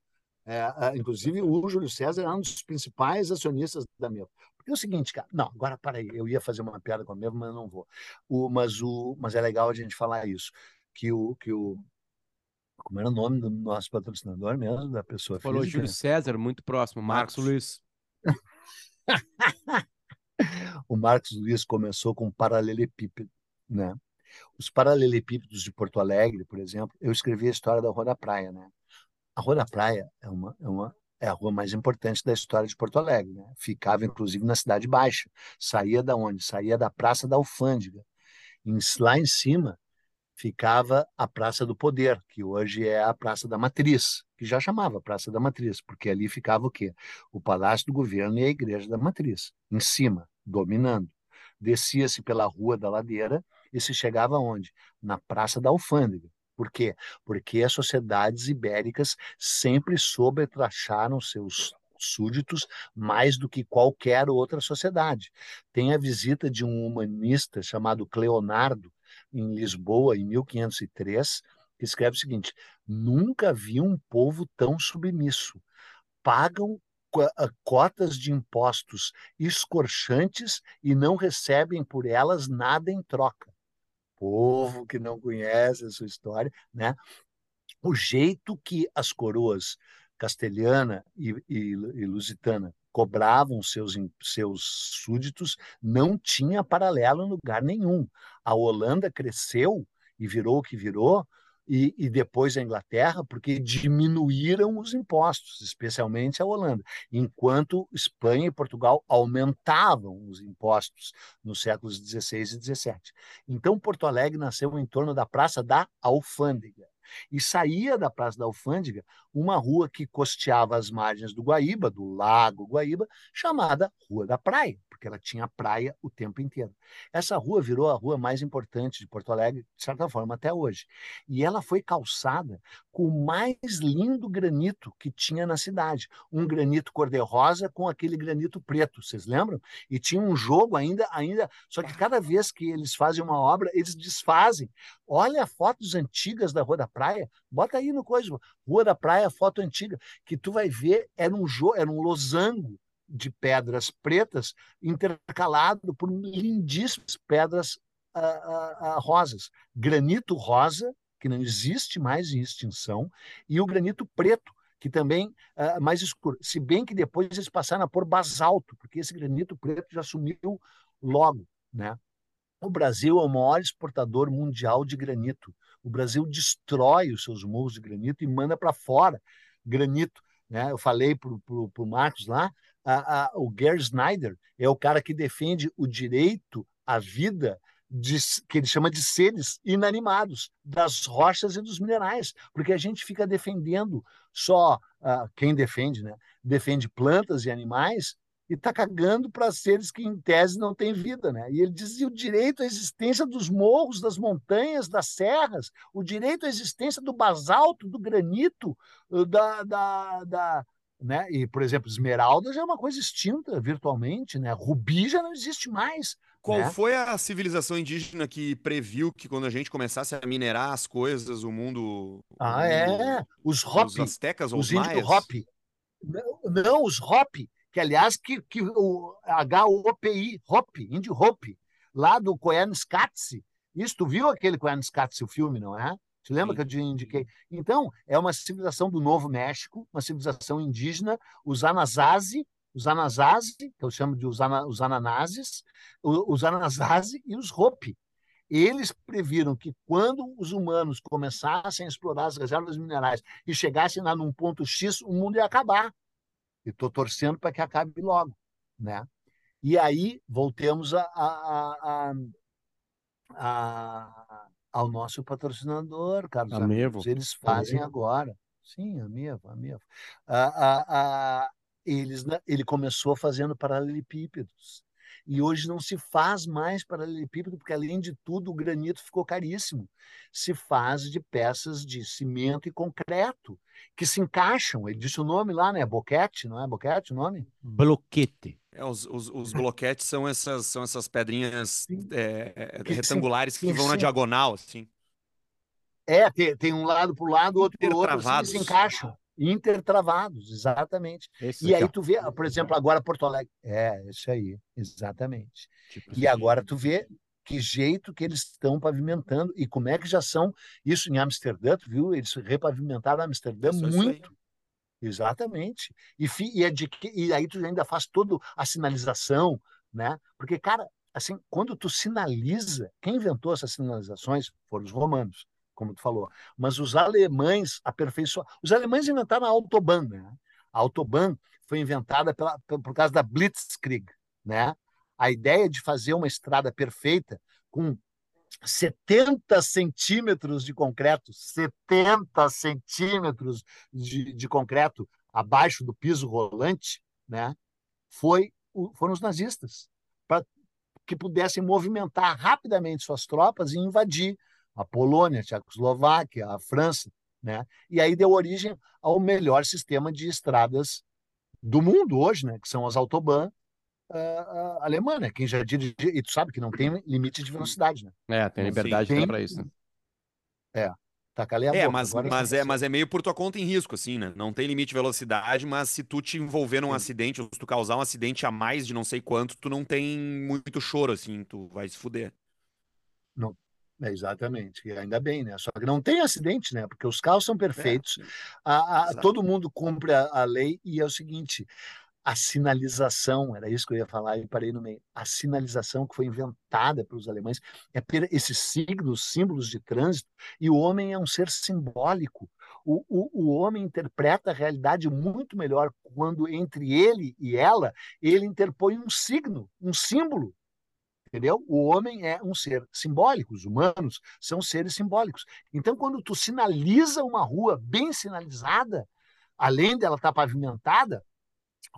É, é, inclusive, o Júlio César era um dos principais acionistas da Mevo. Porque é o seguinte, cara, não, agora para aí, eu ia fazer uma piada com a Mevo, mas não vou. O, mas, o, mas é legal a gente falar isso, que o, que o, como era o nome do nosso patrocinador mesmo, da pessoa Falou física? Júlio César, muito próximo. Marcos, Marcos. Luiz. o Marcos Luiz começou com paralelepípedo, né? Os paralelepípedos de Porto Alegre, por exemplo, eu escrevi a história da Rua da Praia, né? A Rua da Praia é uma, é uma é a rua mais importante da história de Porto Alegre, né? Ficava inclusive na Cidade Baixa. Saía da onde? Saía da Praça da Alfândega. Lá em cima ficava a Praça do Poder, que hoje é a Praça da Matriz, que já chamava Praça da Matriz, porque ali ficava o quê? O Palácio do Governo e a Igreja da Matriz, em cima, dominando. Descia-se pela Rua da Ladeira e se chegava onde? Na Praça da Alfândega. Por quê? Porque as sociedades ibéricas sempre sobretracharam seus súditos mais do que qualquer outra sociedade. Tem a visita de um humanista chamado Cleonardo, em Lisboa, em 1503, que escreve o seguinte: Nunca vi um povo tão submisso. Pagam cotas de impostos escorchantes e não recebem por elas nada em troca. Povo que não conhece a sua história, né? O jeito que as coroas castelhana e, e, e lusitana cobravam seus, seus súditos não tinha paralelo em lugar nenhum. A Holanda cresceu e virou o que virou, e, e, depois a Inglaterra, porque diminuíram os impostos, especialmente a Holanda, enquanto Espanha e Portugal aumentavam os impostos nos séculos XVI e XVII. Então, Porto Alegre nasceu em torno da Praça da Alfândega. E saía da Praça da Alfândega uma rua que costeava as margens do Guaíba, do Lago Guaíba, chamada Rua da Praia porque ela tinha praia o tempo inteiro. Essa rua virou a rua mais importante de Porto Alegre, de certa forma, até hoje. E ela foi calçada com o mais lindo granito que tinha na cidade. Um granito cor-de-rosa com aquele granito preto, vocês lembram? E tinha um jogo ainda, ainda. Só que cada vez que eles fazem uma obra, eles desfazem. Olha fotos antigas da Rua da Praia, bota aí no coisa, Rua da Praia, foto antiga, que tu vai ver, era um, era um losango de pedras pretas intercalado por lindíssimas pedras uh, uh, uh, rosas. Granito rosa, que não existe mais em extinção, e o granito preto, que também é mais escuro. Se bem que depois eles passaram a pôr basalto, porque esse granito preto já sumiu logo. Né? O Brasil é o maior exportador mundial de granito. O Brasil destrói os seus morros de granito e manda para fora granito. Né? Eu falei para o Marcos lá, a, a, o Gary Snyder é o cara que defende o direito à vida de, que ele chama de seres inanimados, das rochas e dos minerais, porque a gente fica defendendo só uh, quem defende, né? Defende plantas e animais e está cagando para seres que, em tese, não têm vida. Né? E ele dizia o direito à existência dos morros, das montanhas, das serras, o direito à existência do basalto, do granito, da, da, da, né? E, por exemplo, esmeralda já é uma coisa extinta virtualmente, né? Rubi já não existe mais. Qual né? foi a civilização indígena que previu que quando a gente começasse a minerar as coisas, o mundo. Ah, o mundo, é. Os Hopi. Os astecas ou os os maias? Hopi. Não, não, os Hopi, que aliás, que, que o H-O-P-I, Hopi, índio Hopi, lá do Koyaanisqatsi. Isso, tu viu aquele Koyaanisqatsi, o filme, não é? Te lembra Sim. que eu indiquei? Então, é uma civilização do Novo México, uma civilização indígena, os Anasazi, os Anasazi, que eu chamo de os, ana, os Ananazes, os Anasazi e os Hopi. Eles previram que quando os humanos começassem a explorar as reservas minerais e chegassem lá num ponto X, o mundo ia acabar. E estou torcendo para que acabe logo. Né? E aí voltemos a, a, a, a ao nosso patrocinador, Carlos A Mevo. amigos. Eles fazem agora. Sim, a Mevo, a Mevo. Ah, ah, eles, ele começou fazendo paralelepípedos. E hoje não se faz mais paralelepípedo, porque, além de tudo, o granito ficou caríssimo. Se faz de peças de cimento e concreto, que se encaixam. Ele disse o nome lá, né? Boquete, não é boquete o nome? Bloquete. É, os, os, os bloquetes são essas, são essas pedrinhas é, Que retangulares sim, que vão na diagonal, assim. É, tem, tem um lado para o lado, outro para o outro, assim, eles se encaixam. Intertravados, exatamente. Esse E aí tu vê, por exemplo, agora Porto Alegre. É, isso aí, exatamente. Tipo E agora tu vê que jeito que eles estão pavimentando e como é que já são isso em Amsterdã, tu viu? Eles repavimentaram Amsterdã Isso, muito. Exatamente. E, e, é de que- e aí tu ainda faz toda a sinalização, né? Porque, cara, assim, quando tu sinaliza, quem inventou essas sinalizações foram os romanos, como tu falou. Mas os alemães aperfeiçoaram. Os alemães inventaram a Autobahn, né? A Autobahn foi inventada pela, por causa da Blitzkrieg, né? A ideia de fazer uma estrada perfeita com 70 centímetros de concreto, 70 centímetros de, de concreto abaixo do piso rolante, né? Foi, foram os nazistas, para que pudessem movimentar rapidamente suas tropas e invadir a Polônia, a Tchecoslováquia, a França, né? E aí deu origem ao melhor sistema de estradas do mundo hoje, né? Que são as autobahn uh, alemã, né? Quem já dirige, e tu sabe que não tem limite de velocidade, né? É, tem Não, liberdade até pra isso. né? Tá calei a É, boca, mas, agora mas, é, mas é meio por tua conta em risco, assim, né? Não tem limite de velocidade, mas se tu te envolver num Sim. acidente, ou se tu causar um acidente a mais de não sei quanto, tu não tem muito choro, assim, tu vai se fuder. É, exatamente, e ainda bem, né? Só que não tem acidente, né? Porque os carros são perfeitos, É, a, a- todo mundo cumpre a, a lei e é o seguinte: a sinalização, era isso que eu ia falar e parei no meio. A sinalização que foi inventada pelos alemães é per esses signos, símbolos de trânsito, e o homem é um ser simbólico. O, o, o homem interpreta a realidade muito melhor quando entre ele e ela ele interpõe um signo, um símbolo. Entendeu? O homem é um ser simbólico, os humanos são seres simbólicos. Então, quando tu sinaliza uma rua bem sinalizada, além dela estar pavimentada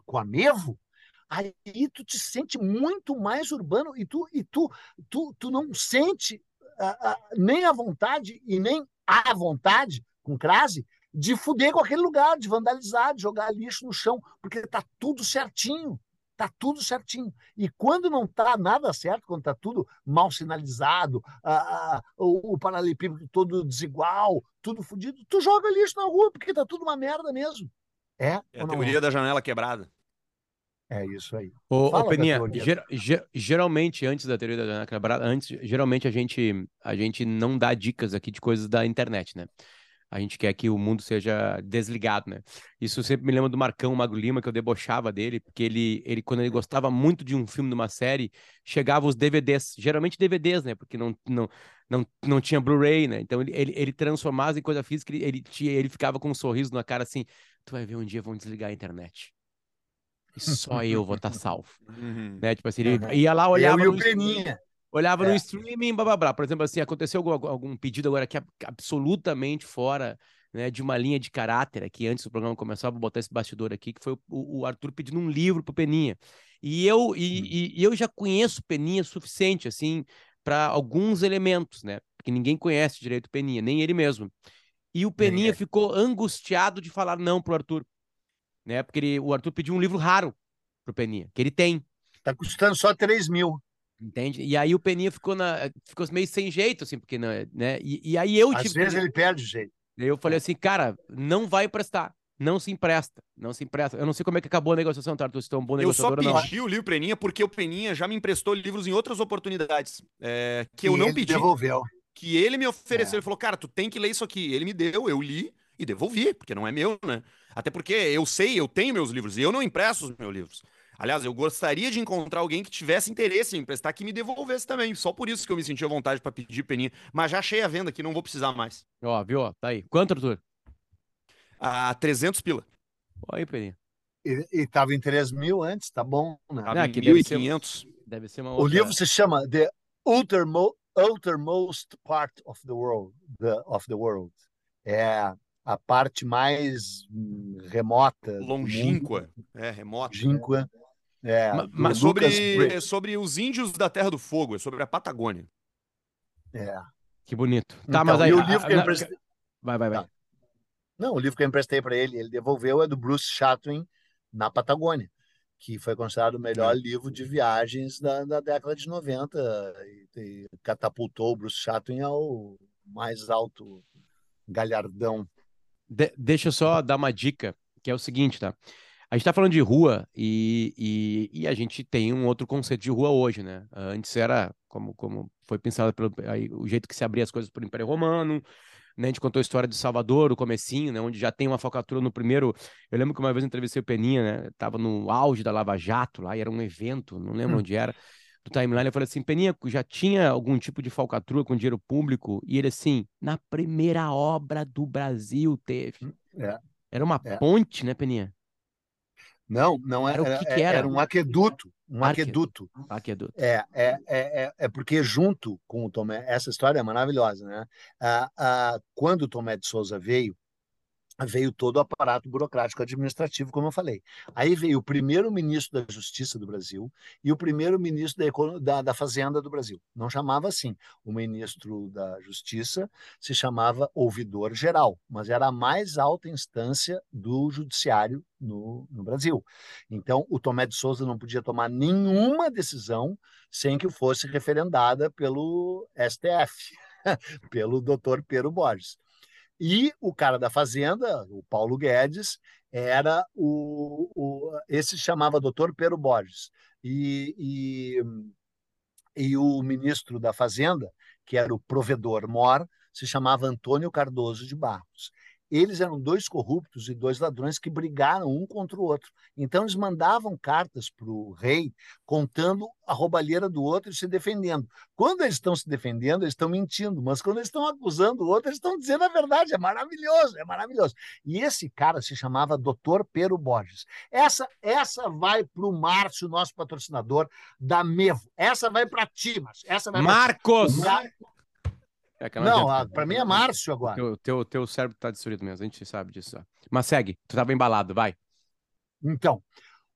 com a nevo, aí tu te sente muito mais urbano e tu e tu tu, tu não sente uh, uh, nem a vontade e nem a vontade com crase de fuder com aquele lugar, de vandalizar, de jogar lixo no chão, porque está tudo certinho. Está tudo certinho. E quando não está nada certo, quando está tudo mal sinalizado, a, a, o, o paralelepípedo todo desigual, tudo fodido, tu joga lixo na rua, porque está tudo uma merda mesmo. É, é a teoria é? da janela quebrada. É isso aí. Ô, ô Peninha, ger, ger, geralmente, antes da teoria da janela quebrada, antes, geralmente a gente, a gente não dá dicas aqui de coisas da internet, né? A gente quer que o mundo seja desligado, né? Isso sempre me lembra do Marcão Magro Lima, que eu debochava dele, porque ele, ele quando ele gostava muito de um filme, de uma série, chegava os DVDs, geralmente DVDs, né? Porque não, não, não, não tinha Blu-ray, né? Então ele, ele, ele transformava em coisa física, ele, ele, tinha, ele ficava com um sorriso na cara assim, tu vai ver um dia vão desligar a internet. E só eu vou estar tá salvo. Uhum. Né? Tipo assim, ele ia lá, olhava... Eu e o Peninha. Olhava é. no streaming, blá, blá, blá. Por exemplo, assim, aconteceu algum, algum pedido agora que é absolutamente fora né, de uma linha de caráter aqui, antes do programa começar, vou botar esse bastidor aqui, que foi o, o Arthur pedindo um livro pro Peninha. E eu, e, hum. e, e eu já conheço Peninha suficiente, assim, para alguns elementos, né? Porque ninguém conhece direito o Peninha, nem ele mesmo. E o Peninha é. ficou angustiado de falar não pro Arthur, né? Porque ele, o Arthur pediu um livro raro pro Peninha, que ele tem. Tá custando só 3 mil. Entende? E aí o Peninha ficou, na, ficou meio sem jeito, assim, porque, né? E, e aí eu Às. Às vezes ele perde o jeito. Eu falei assim, cara, não vai prestar. Não se empresta, não se empresta. Eu não sei como é que acabou a negociação, tá? Se é um bom negociador Eu só pedi o livro Peninha porque o Peninha já me emprestou livros em outras oportunidades é, que, que eu não pedi. devolveu. Que ele me ofereceu. É. Ele falou, cara, tu tem que ler isso aqui. Ele me deu, eu li e devolvi, porque não é meu, né? Até porque eu sei, eu tenho meus livros e eu não impresso os meus livros. Aliás, eu gostaria de encontrar alguém que tivesse interesse em emprestar, que me devolvesse também. Só por isso que eu me senti à vontade para pedir peninha. Mas já achei a venda aqui, não vou precisar mais. Ó, viu? Ó, tá aí. Quanto, Arthur? Ah, 300 pila. Ó aí, peninha. E, e tava em 3 mil antes, tá bom, né? Tava em 1.500. Deve ser uma outra... O livro se chama The Outermost Part of the World. The, of the world. É a parte mais hum, remota. Longínqua. É, remota. Longínqua. É, mas sobre, é sobre os índios da Terra do Fogo, é sobre a Patagônia. É. Que bonito. Tá, então, mas aí. o livro que eu emprestei... Vai, vai, vai. Tá. Não, o livro que eu emprestei para ele, ele devolveu, é do Bruce Chatwin, Na Patagônia, que foi considerado o melhor livro de viagens da, da década de 90 e, e catapultou o Bruce Chatwin ao mais alto galhardão. De, deixa eu só dar uma dica, que é o seguinte, tá? A gente está falando de rua e, e, e, a gente tem um outro conceito de rua hoje, né? Antes era, como, como foi pensado pelo aí, o jeito que se abria as coisas para o Império Romano, né? A gente contou a história de Salvador, o comecinho, né? Onde já tem uma falcatrua no primeiro... Eu lembro que uma vez eu entrevistei o Peninha, né? Tava no auge da Lava Jato lá, e era um evento, não lembro hum. onde era, do timeline. Eu falei assim, Peninha, já tinha algum tipo de falcatrua com dinheiro público? E ele assim, na primeira obra do Brasil teve. Hum, é. Era uma é. ponte, né, Peninha? Não, não era. Era, o que que era? era um aqueduto. Um aqueduto. Aqueduto. É, é, é, é, porque junto com o Tomé, essa história é maravilhosa, né? Ah, ah, quando o Tomé de Souza veio, veio todo o aparato burocrático administrativo, como eu falei. Aí veio o primeiro-ministro da Justiça do Brasil e o primeiro-ministro da, da, da, Fazenda do Brasil. Não chamava assim. O ministro da Justiça se chamava ouvidor geral, mas era a mais alta instância do judiciário no, no Brasil. Então, o Tomé de Souza não podia tomar nenhuma decisão sem que fosse referendada pelo STF, pelo doutor Pedro Borges. E o cara da Fazenda, o Paulo Guedes, era o, o esse se chamava Doutor Pero Borges. E, e, e o ministro da Fazenda, que era o provedor Mor, se chamava Antônio Cardoso de Barros. Eles eram dois corruptos e dois ladrões que brigaram um contra o outro. Então, eles mandavam cartas para o rei contando a roubalheira do outro e se defendendo. Quando eles estão se defendendo, eles estão mentindo, mas quando eles estão acusando o outro, eles estão dizendo a verdade. É maravilhoso, é maravilhoso. E esse cara se chamava Dr. Pero Borges. Essa, essa vai para o Márcio, nosso patrocinador da Mevo. Essa vai para ti, Márcio. Essa vai Marcos! Pra... É não, não para mim é Márcio agora. O teu, teu, teu cérebro tá destruído mesmo, a gente sabe disso. Mas segue, tu tava embalado, vai. Então,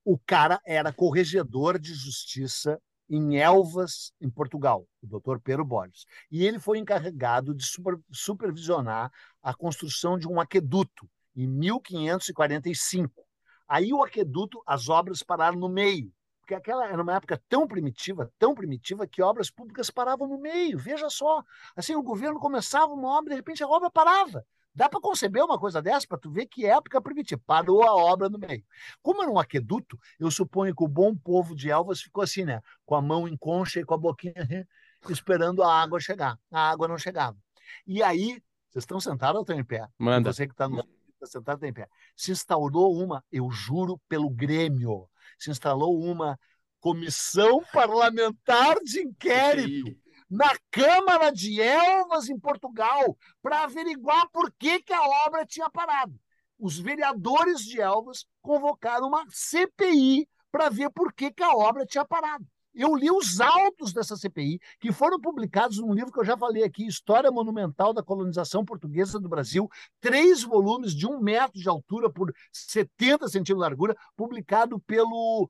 o cara era corregedor de justiça em Elvas, em Portugal, o doutor Pedro Borges. E ele foi encarregado de super, supervisionar a construção de um aqueduto em 1545. Aí o aqueduto, as obras pararam no meio porque aquela era uma época tão primitiva, tão primitiva, que obras públicas paravam no meio. Veja só, assim, o governo começava uma obra, de repente a obra parava. Dá para conceber uma coisa dessa para tu ver que época primitiva. Parou a obra no meio. Como era um aqueduto, eu suponho que o bom povo de Elvas ficou assim, né? Com a mão em concha e com a boquinha esperando a água chegar. A água não chegava. E aí, vocês estão sentados ou estão em pé? Manda. Você que está no está sentado está em pé. Se instaurou uma, eu juro pelo Grêmio, se instalou uma comissão parlamentar de inquérito na Câmara de Elvas, em Portugal, para averiguar por que, que a obra tinha parado. Os vereadores de Elvas convocaram uma CPI para ver por que, que a obra tinha parado. Eu li os autos dessa CPI, que foram publicados num livro que eu já falei aqui, História Monumental da Colonização Portuguesa do Brasil, três volumes de um metro de altura por 70 centímetros de largura, publicado pelo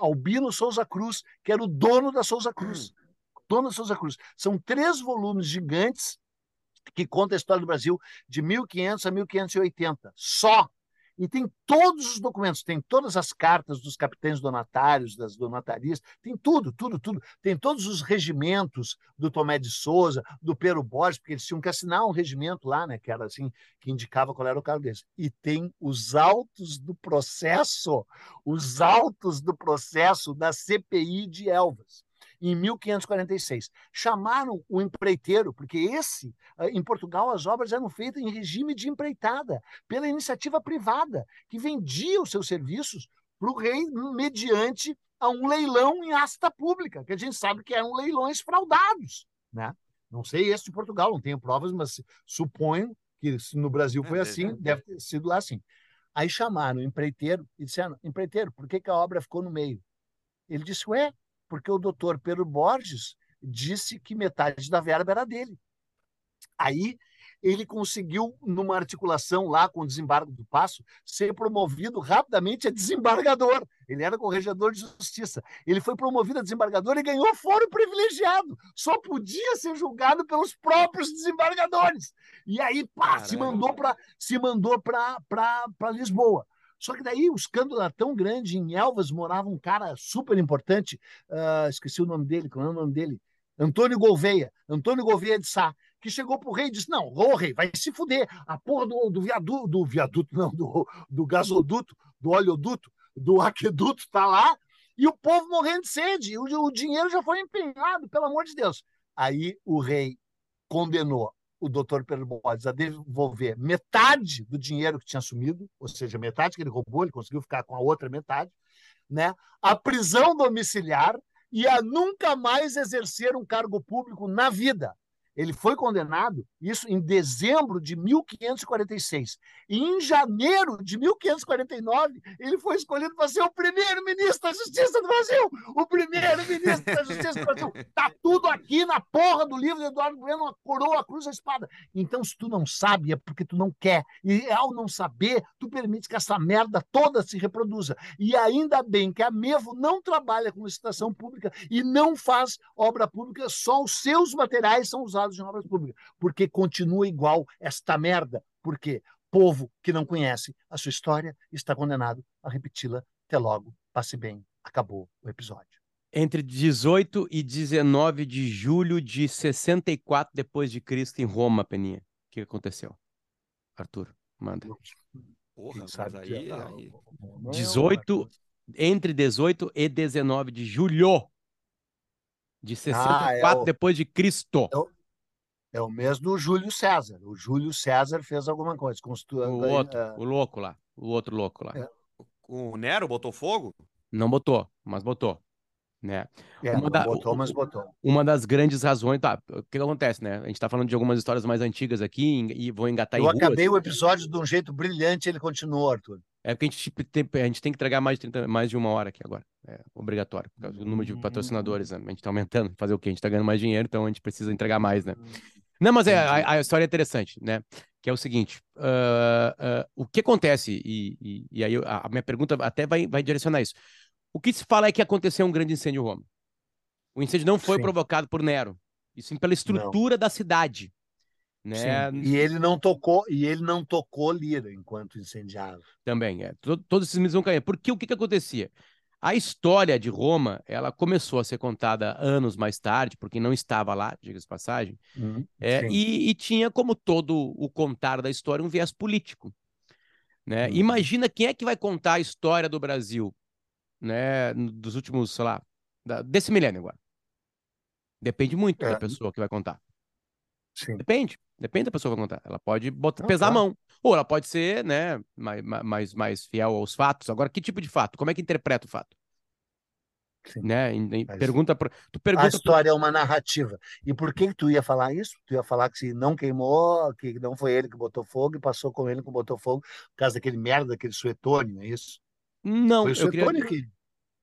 Albino Souza Cruz, que era o dono da Souza Cruz. Dono da Souza Cruz. São três volumes gigantes que contam a história do Brasil de 1500 a 1580. Só e tem todos os documentos, tem todas as cartas dos capitães donatários, das donatarias, tem tudo, tudo, tudo. Tem todos os regimentos do Tomé de Souza, do Pero Borges, porque eles tinham que assinar um regimento lá, né, que era assim, que indicava qual era o cargo deles. E tem os autos do processo, os autos do processo da CPI de Elvas em 1546. Chamaram o empreiteiro, porque esse, eh, em Portugal, as obras eram feitas em regime de empreitada, pela iniciativa privada, que vendia os seus serviços para o rei mediante a um leilão em asta pública, que a gente sabe que eram leilões fraudados. Né? Não sei esse de Portugal, não tenho provas, mas suponho que no Brasil foi é, assim, é. deve ter sido lá assim. Aí chamaram o empreiteiro e disseram: empreiteiro, por que, que a obra ficou no meio? Ele disse: ué, porque o doutor Pedro Borges disse que metade da verba era dele. Aí ele conseguiu, numa articulação lá com o desembargo do Passo, ser promovido rapidamente a desembargador. Ele era corregedor de justiça. Ele foi promovido a desembargador e ganhou foro privilegiado. Só podia ser julgado pelos próprios desembargadores. E aí, pá, se mandou para se mandou para Lisboa. Só que daí o escândalo era tão grande, em Elvas morava um cara super importante, uh, esqueci o nome dele, qual é o nome dele? Antônio Gouveia, Antônio Gouveia de Sá, que chegou pro rei e disse: Não, ô rei, vai se fuder. A porra do, do viaduto, do viaduto, não, do, do gasoduto, do oleoduto, do aqueduto tá lá, e o povo morrendo de sede. O, o dinheiro já foi empenhado, pelo amor de Deus. Aí o rei condenou o doutor Pedro Borges a devolver metade do dinheiro que tinha assumido, ou seja, metade que ele roubou, ele conseguiu ficar com a outra metade, né? a prisão domiciliar e a nunca mais exercer um cargo público na vida. Ele foi condenado, isso em dezembro de 1546. E em janeiro de 1549, ele foi escolhido para ser o primeiro-ministro da Justiça do Brasil. O primeiro-ministro da Justiça do Brasil. Está tudo aqui na porra do livro de Eduardo Bueno, a coroa, a cruz, a espada. Então, se tu não sabe, é porque tu não quer. E ao não saber, tu permite que essa merda toda se reproduza. E ainda bem que a Mevo não trabalha com licitação pública e não faz obra pública, só os seus materiais são usados de obras públicas, porque continua igual esta merda. Porque povo que não conhece a sua história está condenado a repeti-la. Até logo, passe bem. Acabou o episódio. Entre 18 e 19 de julho de 64 depois de Cristo em Roma, Peninha. O que aconteceu? Arthur, manda. Porra, sabe aí, aí... 18 entre 18 e 19 de julho de 64 ah, é o... depois de Cristo. É o É o mês do Júlio César. O Júlio César fez alguma coisa. Constru... O outro, uh... o louco lá. O outro louco lá. É. O Nero botou fogo? Não botou, mas botou. Né? É, uma da, botou, mas botou. Uma das grandes razões, tá? O que, que acontece, né? A gente tá falando de algumas histórias mais antigas aqui e vou engatar Eu em acabei ruas. o episódio de um jeito brilhante, ele continuou, Arthur. É porque a gente tem, a gente tem que entregar mais de, 30, mais de uma hora aqui agora. É obrigatório. Por causa do número de patrocinadores, né? A gente tá aumentando. Fazer o quê? A gente tá ganhando mais dinheiro, então a gente precisa entregar mais, né? Não, mas é, a, a, história é interessante, né? Que é o seguinte: uh, uh, o que acontece, e, e, e aí a, a, minha pergunta até vai, vai direcionar isso. O que se fala é que aconteceu um grande incêndio em Roma. O incêndio não foi sim. provocado por Nero, e sim pela estrutura não. da cidade. Né? E ele não tocou, e ele não tocou lira enquanto incendiava. Também, é. Todos esses mitos vão cair. Porque o que, que acontecia? A história de Roma, ela começou a ser contada anos mais tarde, porque não estava lá, diga-se passagem, uhum, é, e, e, tinha, como todo o contar da história, um viés político. Né? Uhum. Imagina quem é que vai contar a história do Brasil né, dos últimos, sei lá, desse milênio agora. Depende muito é. da pessoa que vai contar. Sim. Depende. Depende da pessoa que vai contar. Ela pode botar, pesar claro. a mão. Ou ela pode ser, né, mais, mais, mais fiel aos fatos. Agora, que tipo de fato? Como é que interpreta o fato? Sim. Né? pergunta pra, tu pergunta a história é uma narrativa. E por que, tu ia falar isso? Tu ia falar que se não queimou, que não foi ele que botou fogo e passou com ele que botou fogo por causa daquele merda, daquele suetônio, é isso? Não, foi o suetônio queria... que...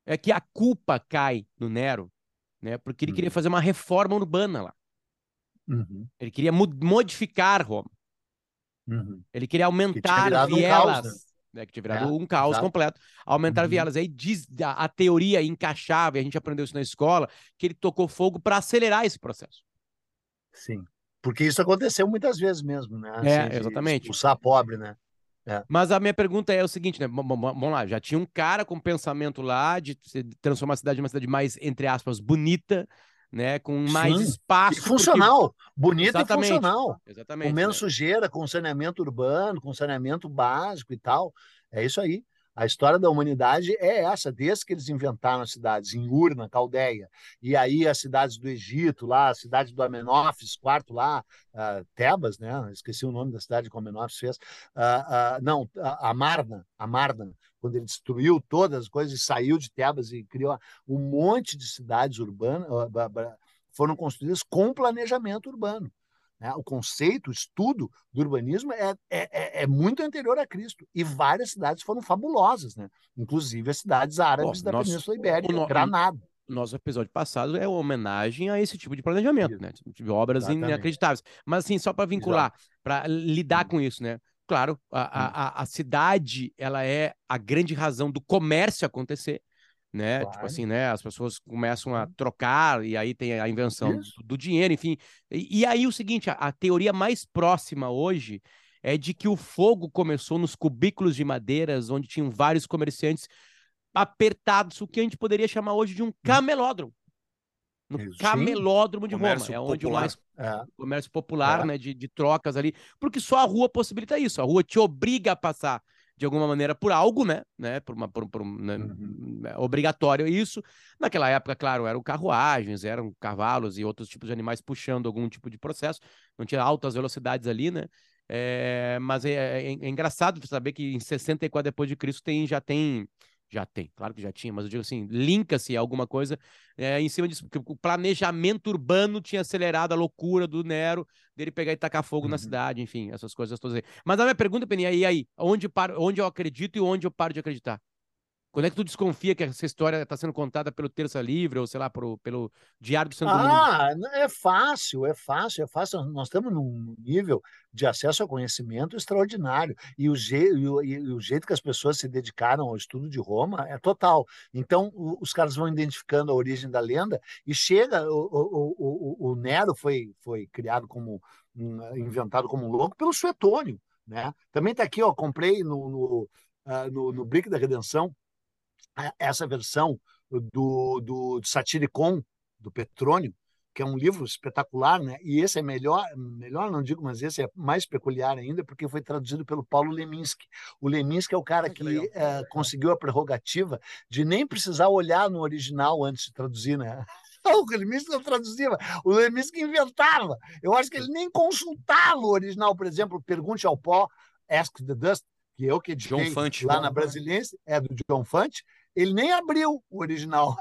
É que a culpa cai no Nero, né? Porque ele queria uhum. fazer uma reforma urbana lá. Uhum. Ele queria modificar Roma. Uhum. Ele queria aumentar que vielas. Um caos, né? Né, que tinha virado é, um caos exato. completo, aumentar uhum. vielas. Aí diz a, a, teoria encaixava, e a gente aprendeu isso na escola, que ele tocou fogo para acelerar esse processo. Sim, porque isso aconteceu muitas vezes mesmo, né? É, assim, exatamente. Expulsar pobre, né? É. Mas a minha pergunta é o seguinte, né? Vamos lá, já tinha um cara com pensamento lá de transformar a cidade em uma cidade mais, entre aspas, bonita, né? Com mais Sim. espaço. E funcional, porque... bonito Exatamente. e funcional. Exatamente. Com menos né? sujeira, com saneamento urbano, com saneamento básico e tal. É isso aí. A história da humanidade é essa, desde que eles inventaram as cidades, em Urna, Caldeia, e aí as cidades do Egito, lá, a cidade do Amenófis, quarto lá, uh, Tebas, né? Esqueci o nome da cidade que o Amenófis fez. Uh, uh, não, Amarna, Amarna, quando ele destruiu todas as coisas e saiu de Tebas e criou um monte de cidades urbanas, foram construídas com planejamento urbano. Né? O conceito, o estudo do urbanismo é, é, é, é muito anterior a Cristo. E várias cidades foram fabulosas, né? inclusive as cidades árabes da nosso, Península Ibérica, no, Granada. Nosso episódio passado é uma homenagem a esse tipo de planejamento, isso. né? De obras Exatamente. inacreditáveis. Mas, assim, só para vincular, para lidar com isso, né? Claro, a, a, a cidade ela é a grande razão do comércio acontecer né? Tipo claro. Tipo assim, né? As pessoas começam a trocar e aí tem a invenção do, do, dinheiro, enfim. E, e, aí o seguinte, a, a, teoria mais próxima hoje é de que o fogo começou nos cubículos de madeiras onde tinham vários comerciantes apertados, o que a gente poderia chamar hoje de um hum. camelódromo. No Sim. camelódromo de comércio Roma, é onde o mais é. comércio popular, é. né, de, de trocas ali, porque só a rua possibilita isso. A rua te obriga a passar de alguma maneira por algo, né? né? Por uma por, por né? Uhum. É obrigatório isso. Naquela época, claro, eram carruagens, eram cavalos e outros tipos de animais puxando algum tipo de processo. Não tinha altas velocidades ali, né? É, mas é, é, é engraçado saber que em 64 depois de Cristo tem já tem já tem, claro que já tinha, mas eu digo assim, linka-se alguma coisa é, em cima disso, porque o planejamento urbano tinha acelerado a loucura do Nero, dele pegar e tacar fogo uhum. na cidade, enfim, essas coisas todas aí. Mas a minha pergunta, Peninha, e aí? Onde, paro, onde eu acredito e onde eu paro de acreditar? Quando é que tu desconfia que essa história está sendo contada pelo Terça Livre ou, sei lá, pro, pelo Diário do Santo Ah, é fácil, é fácil, é fácil. Nós estamos num nível de acesso ao conhecimento extraordinário. E o, je, e o, e o jeito que as pessoas se dedicaram ao estudo de Roma é total. Então, o, os caras vão identificando a origem da lenda e chega. O, Nero foi, foi criado como. Inventado como louco pelo Suetônio. Né? Também está aqui, ó, comprei no, no, uh, no, no Brick da Redenção essa versão do, do, do Satiricon, do Petrônio, que é um livro espetacular, né? E esse é melhor, melhor não digo, mas esse é mais peculiar ainda, porque foi traduzido pelo Paulo Leminski. O Leminski é o cara ah, que, que é, conseguiu a prerrogativa de nem precisar olhar no original antes de traduzir, né? o Leminski não traduzia, o Leminski inventava. Eu acho que ele nem consultava o original, por exemplo, Pergunte ao Pó, Ask the Dust, que eu que editei lá na Brasiliense, é do John Fante, ele nem abriu o original.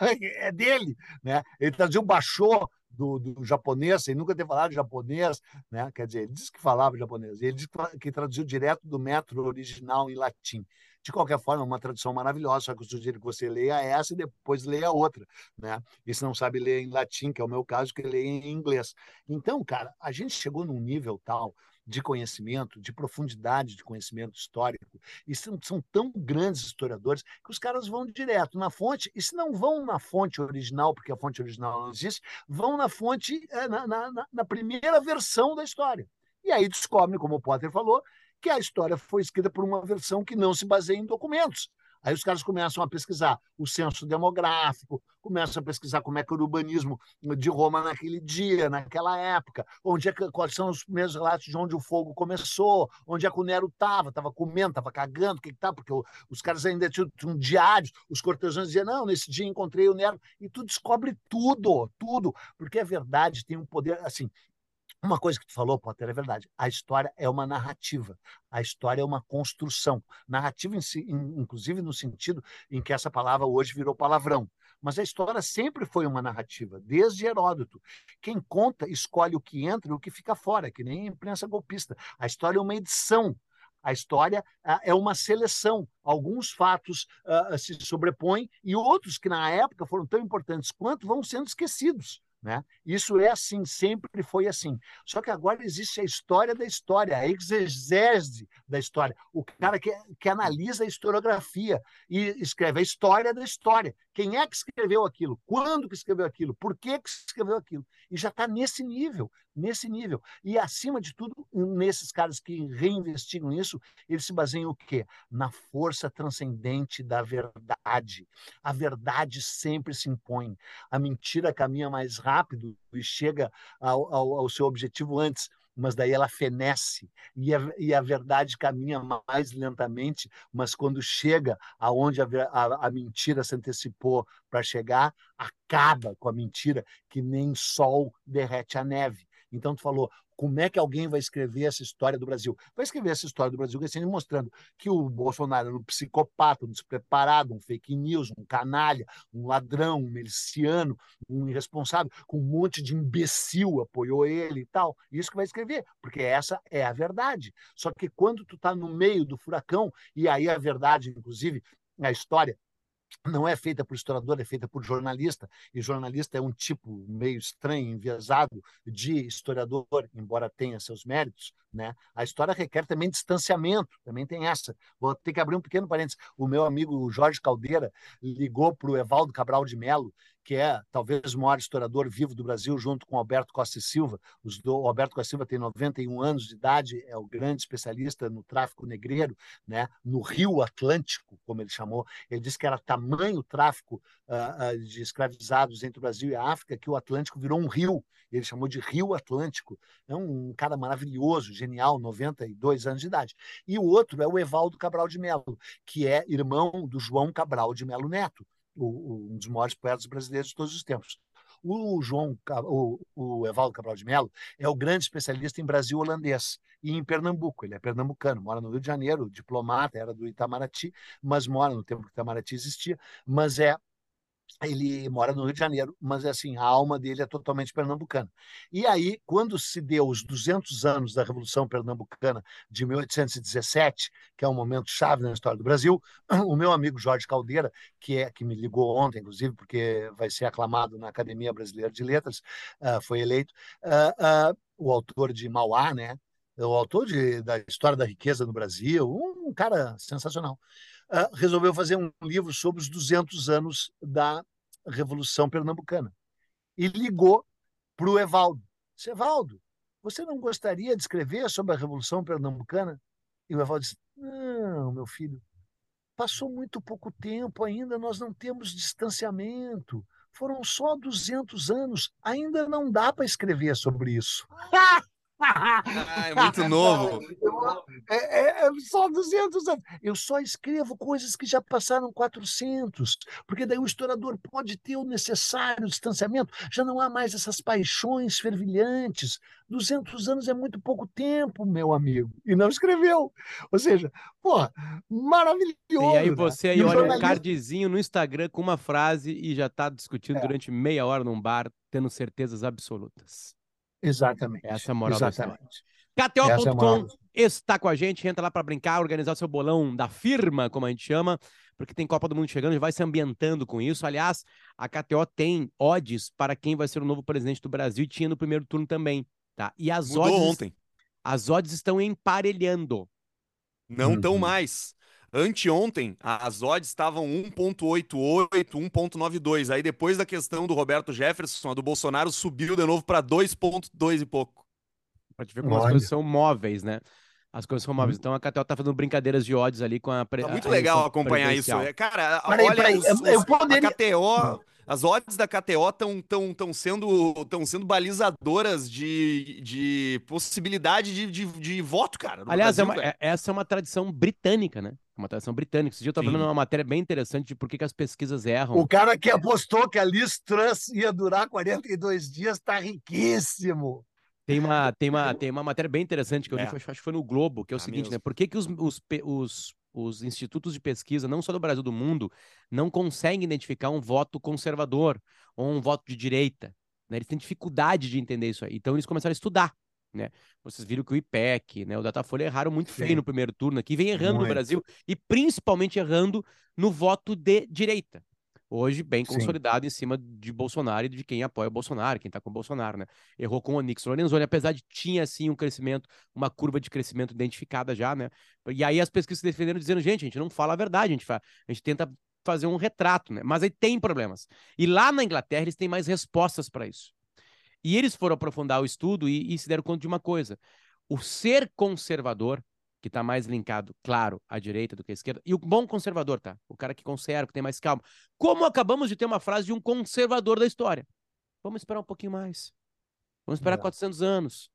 é dele, né? Ele traduziu, baixou do, do, japonês, sem nunca ter falado japonês, né? Quer dizer, ele disse que falava japonês, ele disse que traduziu direto do metro original em latim. De qualquer forma, é uma tradução maravilhosa, só que eu sugiro que você leia essa e depois leia outra, né? E se não sabe ler em latim, que é o meu caso, que leia em inglês. Então, cara, a gente chegou num nível tal de conhecimento, de profundidade de conhecimento histórico, e são, são tão grandes historiadores que os caras vão direto na fonte, e se não vão na fonte original, porque a fonte original não existe, vão na fonte, eh, na, na, na primeira versão da história. E aí descobrem, como o Potter falou, que a história foi escrita por uma versão que não se baseia em documentos. Aí os caras começam a pesquisar o censo demográfico, começam a pesquisar como é que o urbanismo de Roma naquele dia, naquela época, onde é que, quais são os primeiros relatos de onde o fogo começou, onde é que o Nero estava, estava comendo, estava cagando, o que está, porque o, os caras ainda tinham, tinham diários, os cortesãos diziam, não, nesse dia encontrei o Nero, e tu descobre tudo, tudo, porque é verdade, tem um poder, assim, uma coisa que tu falou, Potter, é verdade. A história é uma narrativa. A história é uma construção. Narrativa, inclusive, no sentido em que essa palavra hoje virou palavrão. Mas a história sempre foi uma narrativa, desde Heródoto. Quem conta escolhe o que entra e o que fica fora, que nem a imprensa golpista. A história é uma edição. A história uh, é uma seleção. Alguns fatos uh, se sobrepõem e outros que na época foram tão importantes quanto vão sendo esquecidos. Né? Isso é assim, sempre foi assim. Só que agora existe a história da história, a exegese da história. O cara que, que analisa a historiografia e escreve a história da história. Quem é que escreveu aquilo? Quando que escreveu aquilo? Por que, que escreveu aquilo? E já está nesse nível, nesse nível. E, acima de tudo, nesses caras que reinvestigam isso, eles se baseiam o quê? Na força transcendente da verdade. A verdade sempre se impõe. A mentira caminha mais rápido e chega ao, ao, ao seu objetivo antes mas daí ela fenece e a, e a verdade caminha mais lentamente, mas quando chega aonde a, a, a mentira se antecipou para chegar, acaba com a mentira que nem sol derrete a neve. Então, tu falou, como é que alguém vai escrever essa história do Brasil? Vai escrever essa história do Brasil assim, mostrando que o Bolsonaro era um psicopata, um despreparado, um fake news, um canalha, um ladrão, um miliciano, um irresponsável, com um monte de imbecil apoiou ele e tal. Isso que vai escrever, porque essa é a verdade. Só que quando tu está no meio do furacão, e aí a verdade, inclusive, a história não é feita por historiador, é feita por jornalista, e jornalista é um tipo meio estranho, enviesado de historiador, embora tenha seus méritos, né? A história requer também distanciamento, também tem essa. Vou ter que abrir um pequeno parênteses. O meu amigo Jorge Caldeira ligou para o Evaldo Cabral de Melo, que é talvez o maior historiador vivo do Brasil, junto com Alberto Costa e Silva. Os do, o Alberto Costa e Silva tem 91 anos de idade, é o grande especialista no tráfico negreiro, né? no Rio Atlântico, como ele chamou. Ele disse que era tamanho o tráfico uh, uh, de escravizados entre o Brasil e a África que o Atlântico virou um rio. Ele chamou de Rio Atlântico. É um cara maravilhoso, genial, 92 anos de idade. E o outro é o Evaldo Cabral de Melo, que é irmão do João Cabral de Melo Neto, o, um dos maiores poetas brasileiros de todos os tempos. O João, o, o Evaldo Cabral de Melo é o grande especialista em Brasil holandês e em Pernambuco. Ele é pernambucano, mora no Rio de Janeiro, diplomata, era do Itamaraty, mas mora no tempo que o Itamaraty existia, mas é ele mora no Rio de Janeiro, mas assim, a alma dele é totalmente pernambucana. E aí, quando se deu os 200 anos da Revolução Pernambucana de 1817, que é um momento chave na história do Brasil, o meu amigo Jorge Caldeira, que é que me ligou ontem, inclusive, porque vai ser aclamado na Academia Brasileira de Letras, uh, foi eleito, uh, uh, o autor de Mauá, né? O autor de, da História da Riqueza no Brasil, um cara sensacional. Uh, resolveu fazer um livro sobre os 200 anos da Revolução Pernambucana. E ligou para o Evaldo. Evaldo, você não gostaria de escrever sobre a Revolução Pernambucana? E o Evaldo disse: Não, meu filho, passou muito pouco tempo ainda, nós não temos distanciamento. Foram só 200 anos, ainda não dá para escrever sobre isso. Ah, é muito novo. É, é, é, só 200 anos. Eu só escrevo coisas que já passaram 400, porque daí o historiador pode ter o necessário distanciamento. Já não há mais essas paixões fervilhantes. 200 anos é muito pouco tempo, meu amigo. E não escreveu. Ou seja, pô, maravilhoso. E aí né? você né? aí olha jornalista... um cardzinho no Instagram com uma frase e já está discutindo é. durante meia hora num bar, tendo certezas absolutas. Exatamente. Essa é a moral Exatamente. da história. KTO.com é está com a gente, entra lá para brincar, organizar o seu bolão da firma, como a gente chama, porque tem Copa do Mundo chegando, e vai se ambientando com isso. Aliás, a KTO tem odds para quem vai ser o novo presidente do Brasil e tinha no primeiro turno também, tá? E as Mudou odds ontem. As odds estão emparelhando. Não estão uhum. mais. Anteontem, as odds estavam 1.88, 1.92. Aí depois da questão do Roberto Jefferson, a do Bolsonaro subiu de novo para 2.2 e pouco. Pode ver como Olha. as coisas são móveis, né? As coisas são móveis. Hum. Então a Catel tá fazendo brincadeiras de odds ali com a. Pre... Tá muito a legal acompanhar isso. Cara, peraí, olha, peraí, os, os, eu poderia... a KTO. As odds da KTO estão tão, tão sendo, tão sendo balizadoras de, de possibilidade de, de, de voto, cara. Aliás, Brasil, é uma, é, essa é uma tradição britânica, né? Uma tradição britânica. Esse dia eu estava vendo uma matéria bem interessante de por que, que, as pesquisas erram. O cara que apostou que a Liz Truss ia durar 42 dias está riquíssimo. Tem uma, tem, uma, tem uma matéria bem interessante que eu é. li, acho que foi no Globo, que é o ah, seguinte, mesmo. né? Por que, que os, os, os, os institutos de pesquisa, não só do Brasil, do mundo, não conseguem identificar um voto conservador ou um voto de direita? Né? Eles têm dificuldade de entender isso aí. Então eles começaram a estudar. Né? Vocês viram que o IPEC, né, o Datafolha erraram muito Sim. feio no primeiro turno aqui, vem errando muito. no Brasil e principalmente errando no voto de direita hoje bem consolidado Sim. em cima de Bolsonaro e de quem apoia o Bolsonaro, quem está com o Bolsonaro, né? Errou com o Onix Lorenzoni, apesar de tinha assim um crescimento, uma curva de crescimento identificada já, né? E aí as pesquisas se defenderam dizendo, gente, a gente não fala a verdade, a gente, fala, a gente tenta fazer um retrato, né? Mas aí tem problemas. E lá na Inglaterra eles têm mais respostas para isso. E eles foram aprofundar o estudo e, e se deram conta de uma coisa: o ser conservador que está mais linkado, claro, à direita do que à esquerda, e o bom conservador, tá? O cara que conserva, que tem mais calma. Como acabamos de ter uma frase de um conservador da história. Vamos esperar um pouquinho mais. Vamos esperar Não. 400 anos.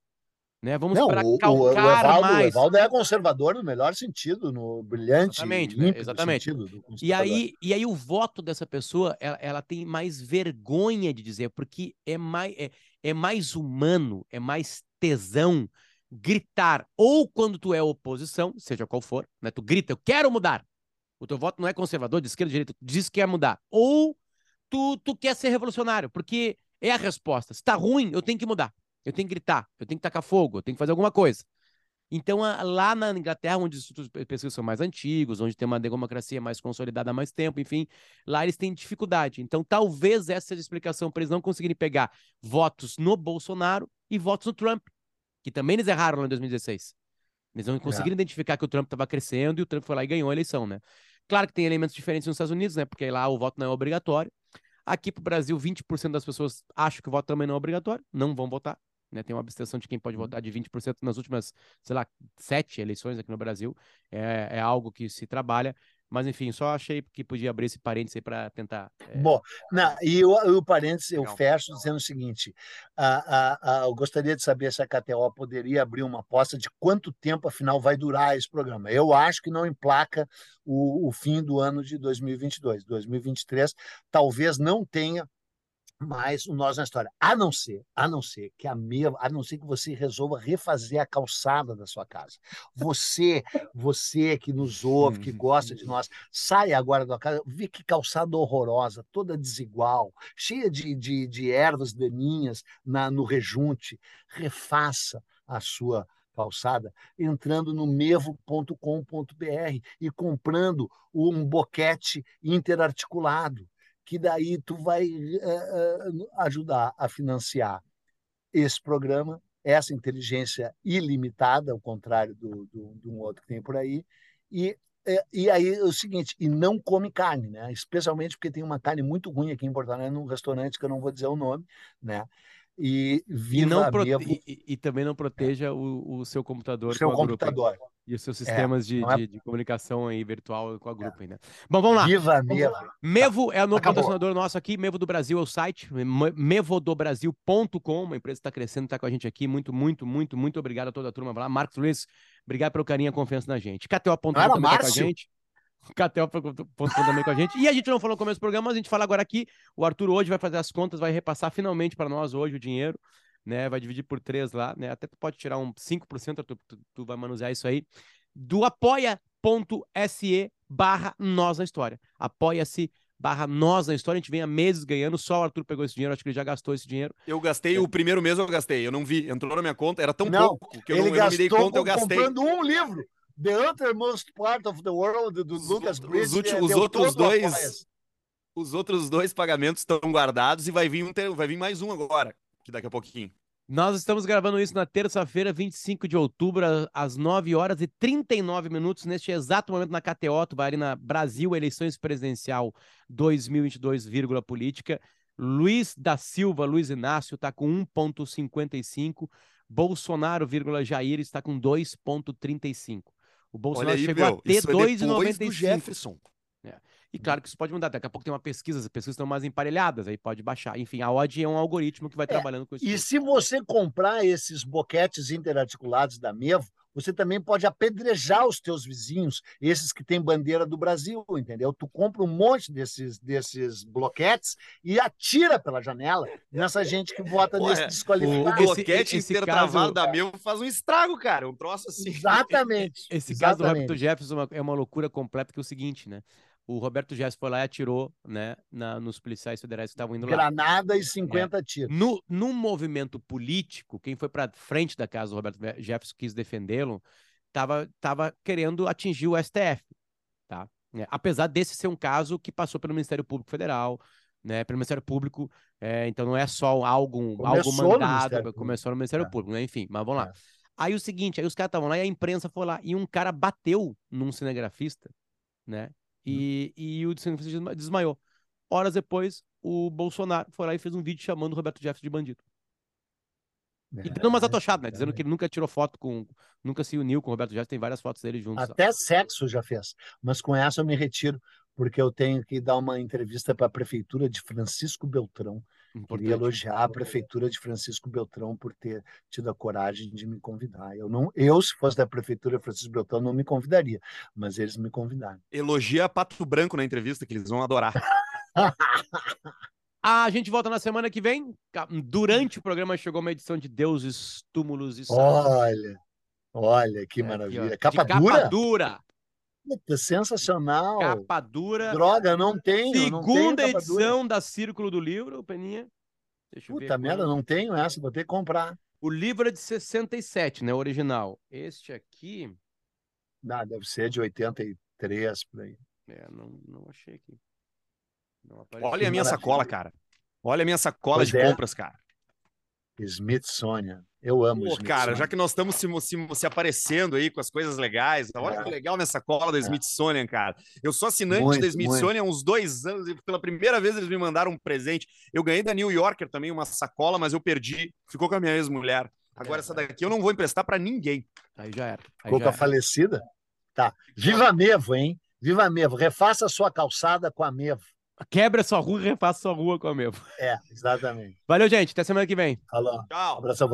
Né? Vamos Não, esperar o, calcar o, Evaldo, mais. O Evaldo é conservador no melhor sentido, no brilhante, exatamente, né? exatamente. e aí, e aí o voto dessa pessoa, ela, ela, tem mais vergonha de dizer, porque é mais, é, é mais humano, é mais tesão gritar, ou quando tu é oposição, seja qual for, né? Tu grita, eu quero mudar. O teu voto não é conservador, de esquerda, de direita, tu diz que quer mudar. Ou tu, tu quer ser revolucionário, porque é a resposta. Se tá ruim, eu tenho que mudar. Eu tenho que gritar, eu tenho que tacar fogo, eu tenho que fazer alguma coisa. Então, lá na Inglaterra, onde os institutos de pesquisa são mais antigos, onde tem uma democracia mais consolidada há mais tempo, enfim, lá eles têm dificuldade. Então, talvez essa seja a explicação para eles não conseguirem pegar votos no Bolsonaro e votos no Trump que também eles erraram lá em 2016. Eles não conseguiram é. identificar que o Trump estava crescendo e o Trump foi lá e ganhou a eleição, né? Claro que tem elementos diferentes nos Estados Unidos, né? Porque lá o voto não é obrigatório. Aqui para o Brasil, 20% das pessoas acham que o voto também não é obrigatório, não vão votar. Né, tem uma abstenção de quem pode uhum. votar de 20% nas últimas, sei lá, sete eleições aqui no Brasil. É, é algo que se trabalha. Mas, enfim, só achei que podia abrir esse parênteses aí para tentar. É... Bom, não, e o, o parênteses eu fecho dizendo o seguinte: a, a, a, eu gostaria de saber se a KTO poderia abrir uma aposta de quanto tempo, afinal, vai durar esse programa. Eu acho que não emplaca o, o fim do ano de 2022. 2023 talvez não tenha mais o nós na história. A não ser, a não ser que a minha, a não ser que você resolva refazer a calçada da sua casa. Você, você que nos ouve, que gosta de nós, sai agora da casa, vê que calçada horrorosa, toda desigual, cheia de, de, de ervas daninhas na, no rejunte. Refaça a sua calçada entrando no mevo.com.br e comprando um boquete interarticulado que daí tu vai uh, ajudar a financiar esse programa, essa inteligência ilimitada, ao contrário do, do, do um outro que tem por aí, e e aí é o seguinte, e não come carne, né? Especialmente porque tem uma carne muito ruim aqui em Porto Alegre, num restaurante que eu não vou dizer o nome, né? E, e, não prote... e, e, também não proteja o, o seu computador. O seu computador. E os seus sistemas é, de, é... de, de, comunicação aí virtual com a grupo é. né? Bom, vamos lá. Viva Mevo. Mevo é o novo patrocinador nosso aqui. Mevo do Brasil é o site. Mevodobrasil.com. Uma empresa que está crescendo, está com a gente aqui. Muito, muito, muito, muito obrigado a toda a turma. Vai lá. Marcos Luiz, obrigado pelo carinho e confiança na gente. KTO.com também tá com a gente. KTO.com também com a gente. E a gente não falou no começo do programa, mas a gente fala agora aqui. O Arthur hoje vai fazer as contas, vai repassar finalmente para nós hoje o dinheiro né? Vai dividir por três lá, né? Até tu pode tirar um 5%, tu, tu, tu vai manusear isso aí. Do apoia.se barra nós na história. Apoia-se barra nós na história. A gente vem há meses ganhando, só o Arthur pegou esse dinheiro, acho que ele já gastou esse dinheiro. Eu gastei, é. o primeiro mês eu gastei, eu não vi, entrou na minha conta, era tão não, pouco que eu não, eu não me dei conta, eu gastei. comprando um livro. The Uttermost Part of the World, do Lucas. Os, últimos, os outros dois... Os outros dois pagamentos estão guardados e vai vir, um, vai vir mais um agora que daqui a pouquinho. Nós estamos gravando isso na terça-feira, 25 de outubro, às 9 horas e 39 minutos. Neste exato momento, na KTO, tu vai ali na Brasil Eleições Presidencial 2022, vírgula política. Luiz da Silva, Luiz Inácio, está com 1,55. Bolsonaro, vírgula Jair, está com 2,35. O Bolsonaro aí, chegou meu, a ter 2,95. É Jefferson. É. E claro que isso pode mudar. Daqui a pouco tem uma pesquisa, as pesquisas estão mais emparelhadas, aí pode baixar. Enfim, a odd é um algoritmo que vai é, trabalhando com isso. E se você comprar esses boquetes interarticulados da Mevo, você também pode apedrejar os teus vizinhos, esses que têm bandeira do Brasil, entendeu? Tu compra um monte desses, desses bloquetes e atira pela janela nessa gente que vota Ué, nesse desqualificado. O bloquete intertravado caso... da meu faz um estrago, cara, um troço assim. Exatamente. Esse exatamente. caso do Roberto Jefferson é uma loucura completa, que é o seguinte, né? O Roberto Jefferson foi lá e atirou né, na, nos policiais federais que estavam indo Granada lá. Granada e 50 é. tiros. No, no movimento político, quem foi para frente da casa do Roberto Jefferson quis defendê-lo, estava tava querendo atingir o STF. Tá? É, apesar desse ser um caso que passou pelo Ministério Público Federal, né, pelo Ministério Público, é, então não é só algo, algo mandado, no começou no Ministério é. Público, né? enfim, mas vamos lá. É. Aí o seguinte, aí os caras estavam lá e a imprensa foi lá, e um cara bateu num cinegrafista, né? E, e o cinegrafista desmaiou. Horas depois, o Bolsonaro foi lá e fez um vídeo chamando o Roberto Jefferson de bandido. E dando umas atochadas, né? Dizendo que ele nunca tirou foto com. Nunca se uniu com o Roberto Jefferson, tem várias fotos dele juntos. Até sexo já fez. Mas com essa eu me retiro, porque eu tenho que dar uma entrevista para a prefeitura de Francisco Beltrão. Importante. Queria elogiar a prefeitura de Francisco Beltrão por ter tido a coragem de me convidar. Eu não, eu se fosse da prefeitura de Francisco Beltrão não me convidaria, mas eles me convidaram. Elogia Pato Branco na entrevista que eles vão adorar. A gente volta na semana que vem. Durante o programa chegou uma edição de Deuses, Túmulos e Olha, olha que é, maravilha. Aqui, capa, dura? capa dura? Puta, sensacional. Capa dura. Droga, não tenho. Segunda não tenho edição da Círculo do Livro, Peninha. Deixa Puta ver, merda, não tenho essa, vou ter que comprar. O livro é de 67, né? O original. Este aqui. Ah, deve ser de 83 por aí. É, não, não achei aqui. Olha a minha sacola, cara. Olha a minha sacola pois de é. compras, cara. Smithsonian. Eu amo Pô, cara, já que nós estamos se, se, se, aparecendo aí com as coisas legais, olha é. que legal minha sacola da é. Smithsonian, cara. Eu sou assinante muito, da Smithsonian há uns dois anos e pela primeira vez eles me mandaram um presente. Eu ganhei da New Yorker também uma sacola, mas eu perdi. Ficou com a minha ex-mulher. Agora é. essa daqui eu não vou emprestar para ninguém. Aí já era. Aí Ficou com a falecida? Tá. Viva Mevo, hein? Viva Mevo. Refaça a sua calçada com a Mevo. Quebra sua rua e refaça sua rua com a Mevo. É, exatamente. Valeu, gente. Até semana que vem. Falou. Tchau. Abração.